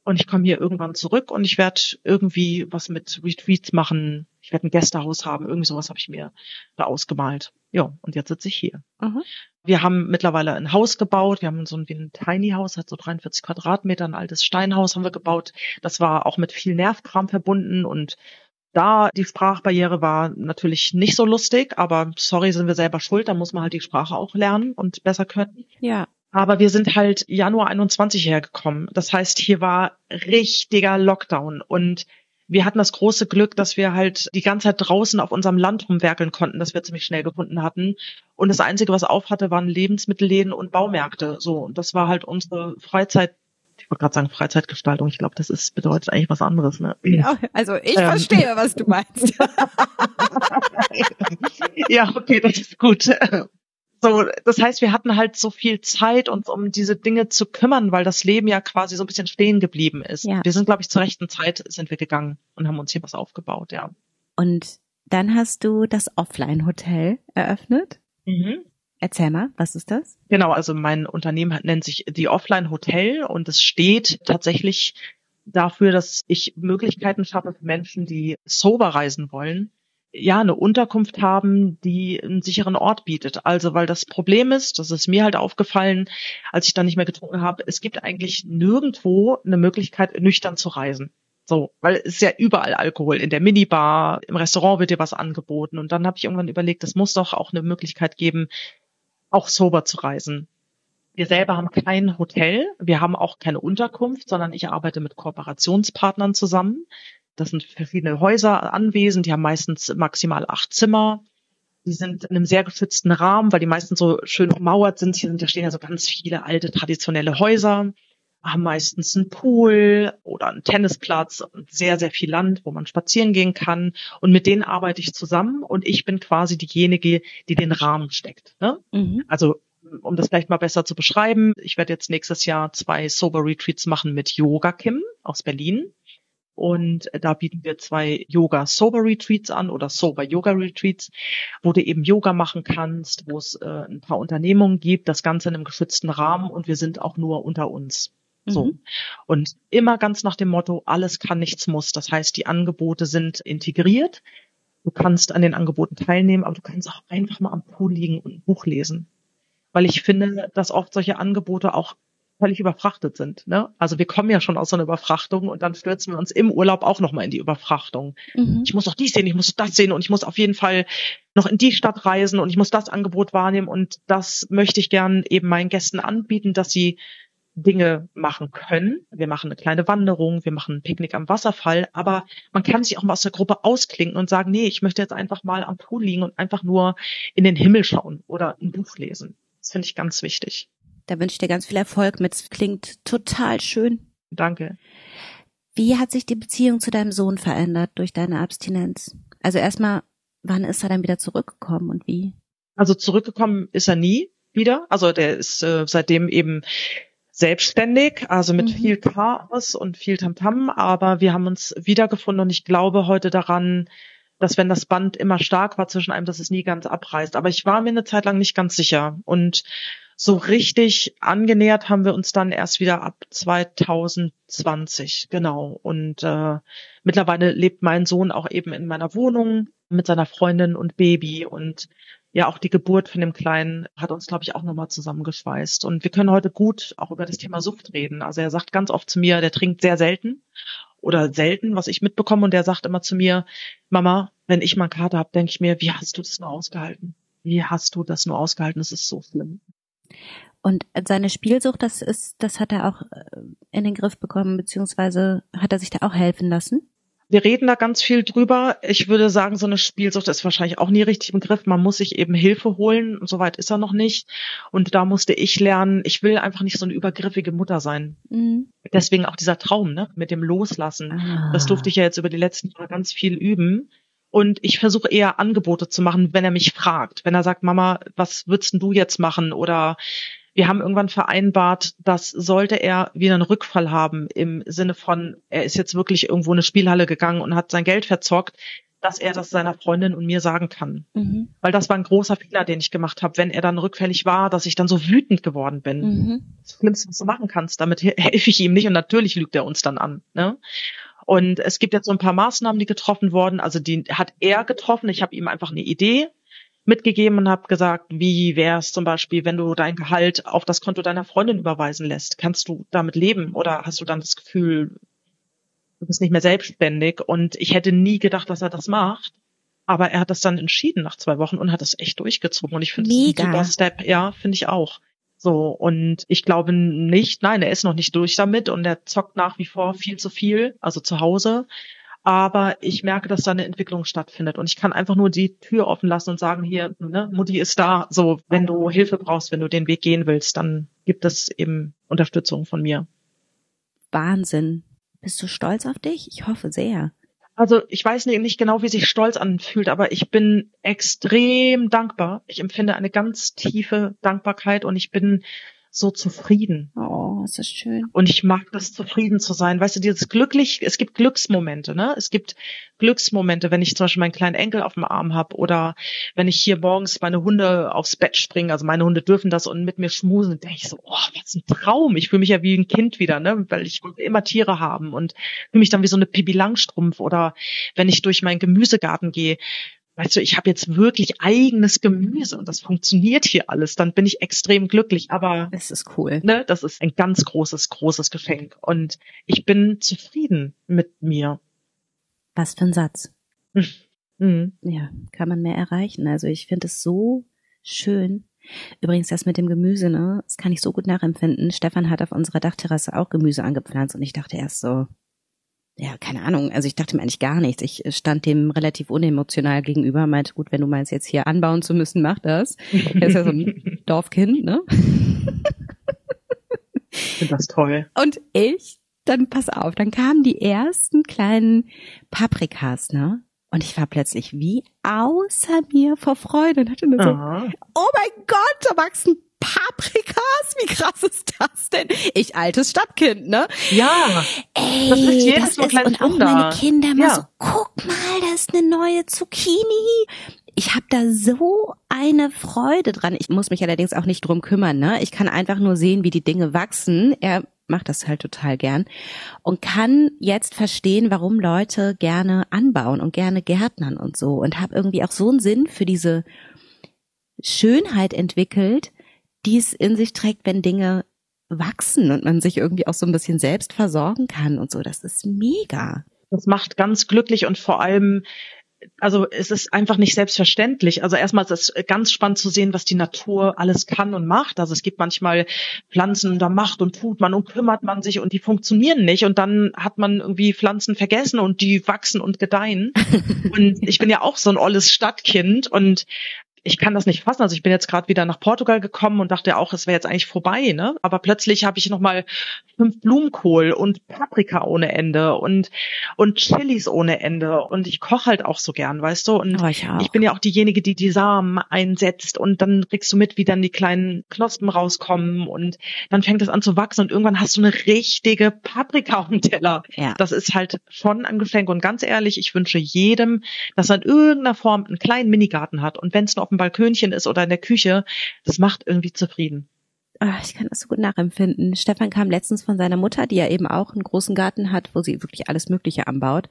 Speaker 1: Und ich komme hier irgendwann zurück und ich werde irgendwie was mit Retreats machen. Ich werde ein Gästehaus haben. Irgendwie sowas habe ich mir da ausgemalt. Ja, und jetzt sitze ich hier. Mhm. Wir haben mittlerweile ein Haus gebaut. Wir haben so ein, wie ein Tiny House, hat so 43 Quadratmeter, ein altes Steinhaus haben wir gebaut. Das war auch mit viel Nervkram verbunden und da die Sprachbarriere war natürlich nicht so lustig, aber sorry, sind wir selber schuld, da muss man halt die Sprache auch lernen und besser können.
Speaker 3: Ja.
Speaker 1: Aber wir sind halt Januar 21 hergekommen. Das heißt, hier war richtiger Lockdown und wir hatten das große Glück, dass wir halt die ganze Zeit draußen auf unserem Land rumwerkeln konnten, dass wir ziemlich schnell gefunden hatten. Und das Einzige, was auf hatte, waren Lebensmittelläden und Baumärkte. So, und das war halt unsere Freizeit ich wollte gerade sagen Freizeitgestaltung. Ich glaube, das ist bedeutet eigentlich was anderes. Ne?
Speaker 3: Ja, also ich ähm. verstehe, was du meinst.
Speaker 1: ja, okay, das ist gut. So, das heißt, wir hatten halt so viel Zeit, uns um diese Dinge zu kümmern, weil das Leben ja quasi so ein bisschen stehen geblieben ist. Ja. Wir sind, glaube ich, zur rechten Zeit sind wir gegangen und haben uns hier was aufgebaut, ja.
Speaker 3: Und dann hast du das Offline-Hotel eröffnet. Mhm. Erzähl mal, was ist das?
Speaker 1: Genau, also mein Unternehmen nennt sich die Offline Hotel und es steht tatsächlich dafür, dass ich Möglichkeiten schaffe für Menschen, die sober reisen wollen, ja, eine Unterkunft haben, die einen sicheren Ort bietet. Also, weil das Problem ist, das ist mir halt aufgefallen, als ich dann nicht mehr getrunken habe, es gibt eigentlich nirgendwo eine Möglichkeit, nüchtern zu reisen. So, weil es ist ja überall Alkohol. In der Minibar, im Restaurant wird dir was angeboten. Und dann habe ich irgendwann überlegt, es muss doch auch eine Möglichkeit geben, auch sober zu reisen. Wir selber haben kein Hotel, wir haben auch keine Unterkunft, sondern ich arbeite mit Kooperationspartnern zusammen. Das sind verschiedene Häuser anwesend, die haben meistens maximal acht Zimmer. Die sind in einem sehr geschützten Rahmen, weil die meistens so schön ummauert sind. Hier sind, da stehen ja so ganz viele alte traditionelle Häuser, haben meistens einen Pool oder einen Tennisplatz und sehr, sehr viel Land, wo man spazieren gehen kann. Und mit denen arbeite ich zusammen und ich bin quasi diejenige, die den Rahmen steckt. Ne? Mhm. Also um das vielleicht mal besser zu beschreiben, ich werde jetzt nächstes Jahr zwei Sober Retreats machen mit Yoga Kim aus Berlin. Und da bieten wir zwei Yoga Sober Retreats an oder Sober Yoga Retreats, wo du eben Yoga machen kannst, wo es äh, ein paar Unternehmungen gibt, das Ganze in einem geschützten Rahmen und wir sind auch nur unter uns. So. Mhm. Und immer ganz nach dem Motto, alles kann, nichts muss. Das heißt, die Angebote sind integriert. Du kannst an den Angeboten teilnehmen, aber du kannst auch einfach mal am Pool liegen und ein Buch lesen. Weil ich finde, dass oft solche Angebote auch völlig überfrachtet sind. Ne? Also wir kommen ja schon aus so einer Überfrachtung und dann stürzen wir uns im Urlaub auch nochmal in die Überfrachtung. Mhm. Ich muss noch dies sehen, ich muss das sehen und ich muss auf jeden Fall noch in die Stadt reisen und ich muss das Angebot wahrnehmen und das möchte ich gern eben meinen Gästen anbieten, dass sie Dinge machen können. Wir machen eine kleine Wanderung, wir machen ein Picknick am Wasserfall, aber man kann sich auch mal aus der Gruppe ausklinken und sagen, nee, ich möchte jetzt einfach mal am Pool liegen und einfach nur in den Himmel schauen oder ein Buch lesen. Das finde ich ganz wichtig.
Speaker 3: Da wünsche ich dir ganz viel Erfolg mit. Klingt total schön.
Speaker 1: Danke.
Speaker 3: Wie hat sich die Beziehung zu deinem Sohn verändert durch deine Abstinenz? Also erstmal, wann ist er dann wieder zurückgekommen und wie?
Speaker 1: Also zurückgekommen ist er nie wieder. Also der ist äh, seitdem eben selbstständig, also mit mhm. viel Chaos und viel Tamtam, aber wir haben uns wiedergefunden und ich glaube heute daran, dass wenn das Band immer stark war zwischen einem, dass es nie ganz abreißt. Aber ich war mir eine Zeit lang nicht ganz sicher und so richtig angenähert haben wir uns dann erst wieder ab 2020, genau. Und äh, mittlerweile lebt mein Sohn auch eben in meiner Wohnung mit seiner Freundin und Baby und ja auch die Geburt von dem Kleinen hat uns, glaube ich, auch nochmal zusammengeschweißt. Und wir können heute gut auch über das Thema Sucht reden. Also er sagt ganz oft zu mir, der trinkt sehr selten oder selten, was ich mitbekomme. Und der sagt immer zu mir, Mama, wenn ich mal Kater habe, denke ich mir, wie hast du das nur ausgehalten? Wie hast du das nur ausgehalten? Das ist so schlimm.
Speaker 3: Und seine Spielsucht, das ist, das hat er auch äh, in den Griff bekommen, beziehungsweise hat er sich da auch helfen lassen?
Speaker 1: Wir reden da ganz viel drüber. Ich würde sagen, so eine Spielsucht ist wahrscheinlich auch nie richtig im Griff. Man muss sich eben Hilfe holen. Soweit ist er noch nicht. Und da musste ich lernen, ich will einfach nicht so eine übergriffige Mutter sein. Mhm. Deswegen auch dieser Traum, ne, mit dem Loslassen. Ah. Das durfte ich ja jetzt über die letzten Jahre ganz viel üben. Und ich versuche eher Angebote zu machen, wenn er mich fragt. Wenn er sagt, Mama, was würdest du jetzt machen? Oder wir haben irgendwann vereinbart, dass sollte er wieder einen Rückfall haben im Sinne von, er ist jetzt wirklich irgendwo in eine Spielhalle gegangen und hat sein Geld verzockt, dass er das seiner Freundin und mir sagen kann. Mhm. Weil das war ein großer Fehler, den ich gemacht habe, wenn er dann rückfällig war, dass ich dann so wütend geworden bin. Mhm. Das Schlimmste, was du machen kannst, damit helfe ich ihm nicht und natürlich lügt er uns dann an. Ne? Und es gibt jetzt so ein paar Maßnahmen, die getroffen wurden. Also die hat er getroffen. Ich habe ihm einfach eine Idee mitgegeben und habe gesagt, wie wäre es zum Beispiel, wenn du dein Gehalt auf das Konto deiner Freundin überweisen lässt? Kannst du damit leben oder hast du dann das Gefühl, du bist nicht mehr selbstständig? Und ich hätte nie gedacht, dass er das macht. Aber er hat das dann entschieden nach zwei Wochen und hat das echt durchgezogen. Und ich finde das ein super Step. Ja, finde ich auch. So, und ich glaube nicht, nein, er ist noch nicht durch damit und er zockt nach wie vor viel zu viel, also zu Hause aber ich merke, dass da eine Entwicklung stattfindet und ich kann einfach nur die Tür offen lassen und sagen, hier, ne, Mutti ist da, so, wenn du Hilfe brauchst, wenn du den Weg gehen willst, dann gibt es eben Unterstützung von mir.
Speaker 3: Wahnsinn. Bist du stolz auf dich? Ich hoffe sehr.
Speaker 1: Also ich weiß nicht, genau, wie sich Stolz anfühlt, aber ich bin extrem dankbar. Ich empfinde eine ganz tiefe Dankbarkeit und ich bin so zufrieden.
Speaker 3: Oh, ist das schön.
Speaker 1: Und ich mag das, zufrieden zu sein. Weißt du, dieses glücklich, es gibt Glücksmomente, ne? Es gibt Glücksmomente, wenn ich zum Beispiel meinen kleinen Enkel auf dem Arm habe oder wenn ich hier morgens meine Hunde aufs Bett springe. Also meine Hunde dürfen das und mit mir schmusen, denke ich so, oh, was ein Traum. Ich fühle mich ja wie ein Kind wieder, ne? Weil ich immer Tiere haben und fühle mich dann wie so eine Pipi Langstrumpf oder wenn ich durch meinen Gemüsegarten gehe, weißt du, ich habe jetzt wirklich eigenes Gemüse und das funktioniert hier alles, dann bin ich extrem glücklich. Aber
Speaker 3: das ist cool.
Speaker 1: Ne, das ist ein ganz großes, großes Geschenk. Und ich bin zufrieden mit mir.
Speaker 3: Was für ein Satz. Mhm. Ja, kann man mehr erreichen. Also ich finde es so schön. Übrigens, das mit dem Gemüse, ne, das kann ich so gut nachempfinden. Stefan hat auf unserer Dachterrasse auch Gemüse angepflanzt und ich dachte erst so, ja, keine Ahnung, also ich dachte mir eigentlich gar nichts. Ich stand dem relativ unemotional gegenüber, meinte, gut, wenn du meinst, jetzt hier anbauen zu müssen, mach das. Er ist ja so ein Dorfkind, ne?
Speaker 1: Ich finde das toll.
Speaker 3: Und ich, dann pass auf, dann kamen die ersten kleinen Paprikas, ne? Und ich war plötzlich wie außer mir vor Freude und hatte nur so, oh mein Gott, da wachsen Paprikas? Wie krass ist das denn? Ich altes Stadtkind, ne?
Speaker 1: Ja.
Speaker 3: Ey, das ist jedes das ist, und auch meine Kinder mal ja. so, guck mal, da ist eine neue Zucchini. Ich habe da so eine Freude dran. Ich muss mich allerdings auch nicht drum kümmern, ne? Ich kann einfach nur sehen, wie die Dinge wachsen. Er macht das halt total gern und kann jetzt verstehen, warum Leute gerne anbauen und gerne gärtnern und so und habe irgendwie auch so einen Sinn für diese Schönheit entwickelt, die es in sich trägt, wenn Dinge wachsen und man sich irgendwie auch so ein bisschen selbst versorgen kann und so. Das ist mega.
Speaker 1: Das macht ganz glücklich und vor allem also es ist einfach nicht selbstverständlich. Also erstmal ist es ganz spannend zu sehen, was die Natur alles kann und macht. Also es gibt manchmal Pflanzen, da macht und tut man und kümmert man sich und die funktionieren nicht und dann hat man irgendwie Pflanzen vergessen und die wachsen und gedeihen. und ich bin ja auch so ein olles Stadtkind und ich kann das nicht fassen. Also ich bin jetzt gerade wieder nach Portugal gekommen und dachte auch, es wäre jetzt eigentlich vorbei, ne? Aber plötzlich habe ich noch mal fünf Blumenkohl und Paprika ohne Ende und und Chilis ohne Ende und ich koche halt auch so gern, weißt du? Und
Speaker 3: oh, ich,
Speaker 1: ich, bin ja auch diejenige, die die Samen einsetzt und dann kriegst du mit, wie dann die kleinen Knospen rauskommen und dann fängt es an zu wachsen und irgendwann hast du eine richtige Paprika auf dem Teller. Ja. Das ist halt schon ein Geschenk und ganz ehrlich, ich wünsche jedem, dass er in irgendeiner Form einen kleinen Minigarten hat und wenn es nur auf dem Balkönchen ist oder in der Küche, das macht irgendwie zufrieden.
Speaker 3: Ach, ich kann das so gut nachempfinden. Stefan kam letztens von seiner Mutter, die ja eben auch einen großen Garten hat, wo sie wirklich alles Mögliche anbaut.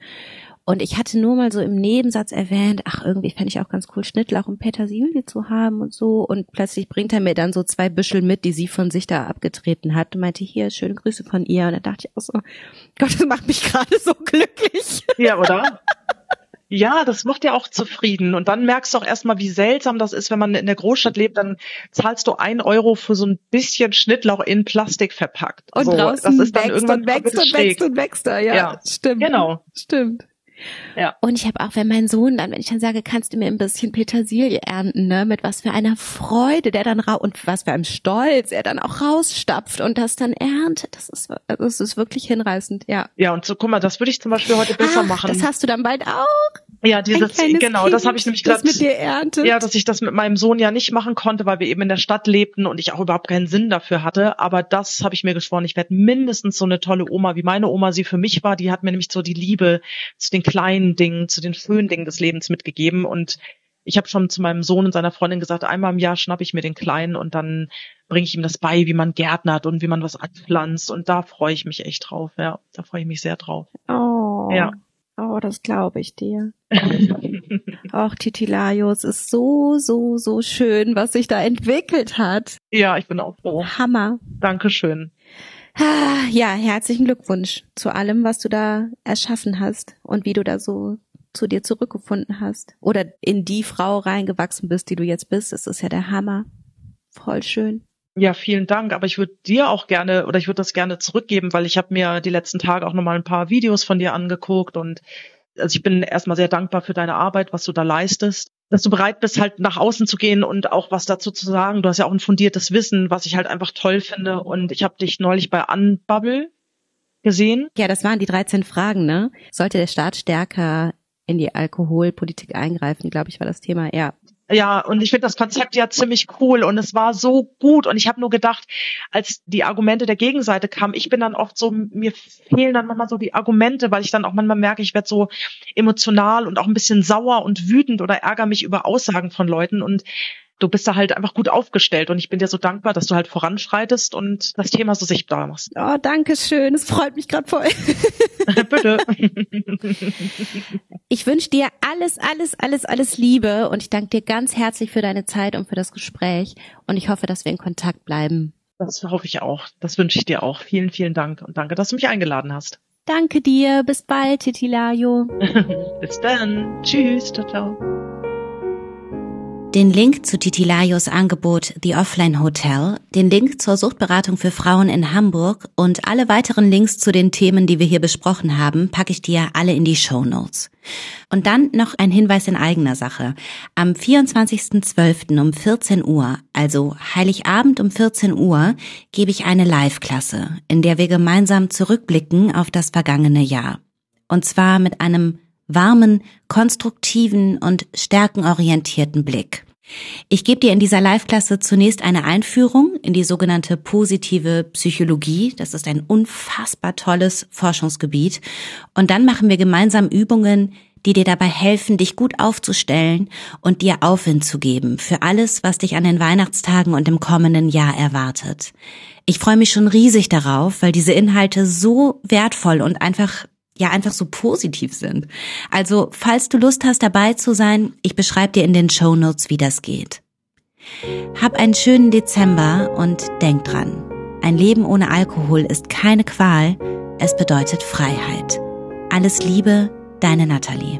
Speaker 3: Und ich hatte nur mal so im Nebensatz erwähnt, ach, irgendwie fände ich auch ganz cool, Schnittlauch und Petersilie zu haben und so. Und plötzlich bringt er mir dann so zwei Büschel mit, die sie von sich da abgetreten hat und meinte, hier, schöne Grüße von ihr. Und da dachte ich auch so, Gott, das macht mich gerade so glücklich.
Speaker 1: Ja, oder? Ja, das macht ja auch zufrieden. Und dann merkst du auch erstmal, wie seltsam das ist, wenn man in der Großstadt lebt, dann zahlst du ein Euro für so ein bisschen Schnittlauch in Plastik verpackt.
Speaker 3: Und
Speaker 1: so,
Speaker 3: draußen das ist dann wächst und wächst und wächst und wächst er. Ja, ja, stimmt.
Speaker 1: Genau.
Speaker 3: Stimmt. Ja. Und ich habe auch, wenn mein Sohn dann, wenn ich dann sage, kannst du mir ein bisschen Petersilie ernten, ne, mit was für einer Freude der dann raus und was für einem Stolz er dann auch rausstapft und das dann erntet, das ist, also das ist wirklich hinreißend, ja.
Speaker 1: Ja, und so, guck mal, das würde ich zum Beispiel heute besser Ach, machen.
Speaker 3: Das hast du dann bald auch.
Speaker 1: Ja, dieses, genau, kind, das habe ich nämlich gerade.
Speaker 3: mit dir erntet.
Speaker 1: Ja, dass ich das mit meinem Sohn ja nicht machen konnte, weil wir eben in der Stadt lebten und ich auch überhaupt keinen Sinn dafür hatte. Aber das habe ich mir geschworen. Ich werde mindestens so eine tolle Oma, wie meine Oma sie für mich war. Die hat mir nämlich so die Liebe zu den kleinen Dingen, zu den schönen Dingen des Lebens mitgegeben. Und ich habe schon zu meinem Sohn und seiner Freundin gesagt, einmal im Jahr schnappe ich mir den Kleinen und dann bringe ich ihm das bei, wie man gärtnert und wie man was anpflanzt. Und da freue ich mich echt drauf. Ja, da freue ich mich sehr drauf.
Speaker 3: Oh.
Speaker 1: Ja.
Speaker 3: Oh, das glaube ich dir. Auch Titilaios ist so, so, so schön, was sich da entwickelt hat.
Speaker 1: Ja, ich bin auch froh.
Speaker 3: Hammer.
Speaker 1: Dankeschön.
Speaker 3: Ja, herzlichen Glückwunsch zu allem, was du da erschaffen hast und wie du da so zu dir zurückgefunden hast. Oder in die Frau reingewachsen bist, die du jetzt bist. Das ist ja der Hammer. Voll schön.
Speaker 1: Ja, vielen Dank. Aber ich würde dir auch gerne oder ich würde das gerne zurückgeben, weil ich habe mir die letzten Tage auch nochmal ein paar Videos von dir angeguckt und also ich bin erstmal sehr dankbar für deine Arbeit, was du da leistest, dass du bereit bist, halt nach außen zu gehen und auch was dazu zu sagen. Du hast ja auch ein fundiertes Wissen, was ich halt einfach toll finde. Und ich habe dich neulich bei Unbubble gesehen.
Speaker 2: Ja, das waren die 13 Fragen, ne? Sollte der Staat stärker in die Alkoholpolitik eingreifen, glaube ich, war das Thema, ja.
Speaker 1: Ja, und ich finde das Konzept ja ziemlich cool und es war so gut und ich habe nur gedacht, als die Argumente der Gegenseite kamen, ich bin dann oft so, mir fehlen dann manchmal so die Argumente, weil ich dann auch manchmal merke, ich werde so emotional und auch ein bisschen sauer und wütend oder ärgere mich über Aussagen von Leuten und du bist da halt einfach gut aufgestellt und ich bin dir so dankbar, dass du halt voranschreitest und das Thema so sichtbar machst.
Speaker 2: Oh, danke schön. Es freut mich gerade voll.
Speaker 1: Bitte.
Speaker 2: ich wünsche dir alles, alles, alles, alles Liebe und ich danke dir ganz herzlich für deine Zeit und für das Gespräch und ich hoffe, dass wir in Kontakt bleiben.
Speaker 1: Das hoffe ich auch. Das wünsche ich dir auch. Vielen, vielen Dank und danke, dass du mich eingeladen hast.
Speaker 2: Danke dir. Bis bald, Titilayo.
Speaker 1: Bis dann. Tschüss. Ciao, ciao.
Speaker 2: Den Link zu Titilayos Angebot The Offline Hotel, den Link zur Suchtberatung für Frauen in Hamburg und alle weiteren Links zu den Themen, die wir hier besprochen haben, packe ich dir alle in die Show Notes. Und dann noch ein Hinweis in eigener Sache. Am 24.12. um 14 Uhr, also Heiligabend um 14 Uhr, gebe ich eine Live-Klasse, in der wir gemeinsam zurückblicken auf das vergangene Jahr. Und zwar mit einem warmen, konstruktiven und stärkenorientierten Blick. Ich gebe dir in dieser Live-Klasse zunächst eine Einführung in die sogenannte positive Psychologie. Das ist ein unfassbar tolles Forschungsgebiet. Und dann machen wir gemeinsam Übungen, die dir dabei helfen, dich gut aufzustellen und dir Aufwind zu geben für alles, was dich an den Weihnachtstagen und im kommenden Jahr erwartet. Ich freue mich schon riesig darauf, weil diese Inhalte so wertvoll und einfach ja einfach so positiv sind. Also, falls du Lust hast, dabei zu sein, ich beschreibe dir in den Show Notes, wie das geht. Hab einen schönen Dezember und denk dran. Ein Leben ohne Alkohol ist keine Qual, es bedeutet Freiheit. Alles Liebe, deine Natalie.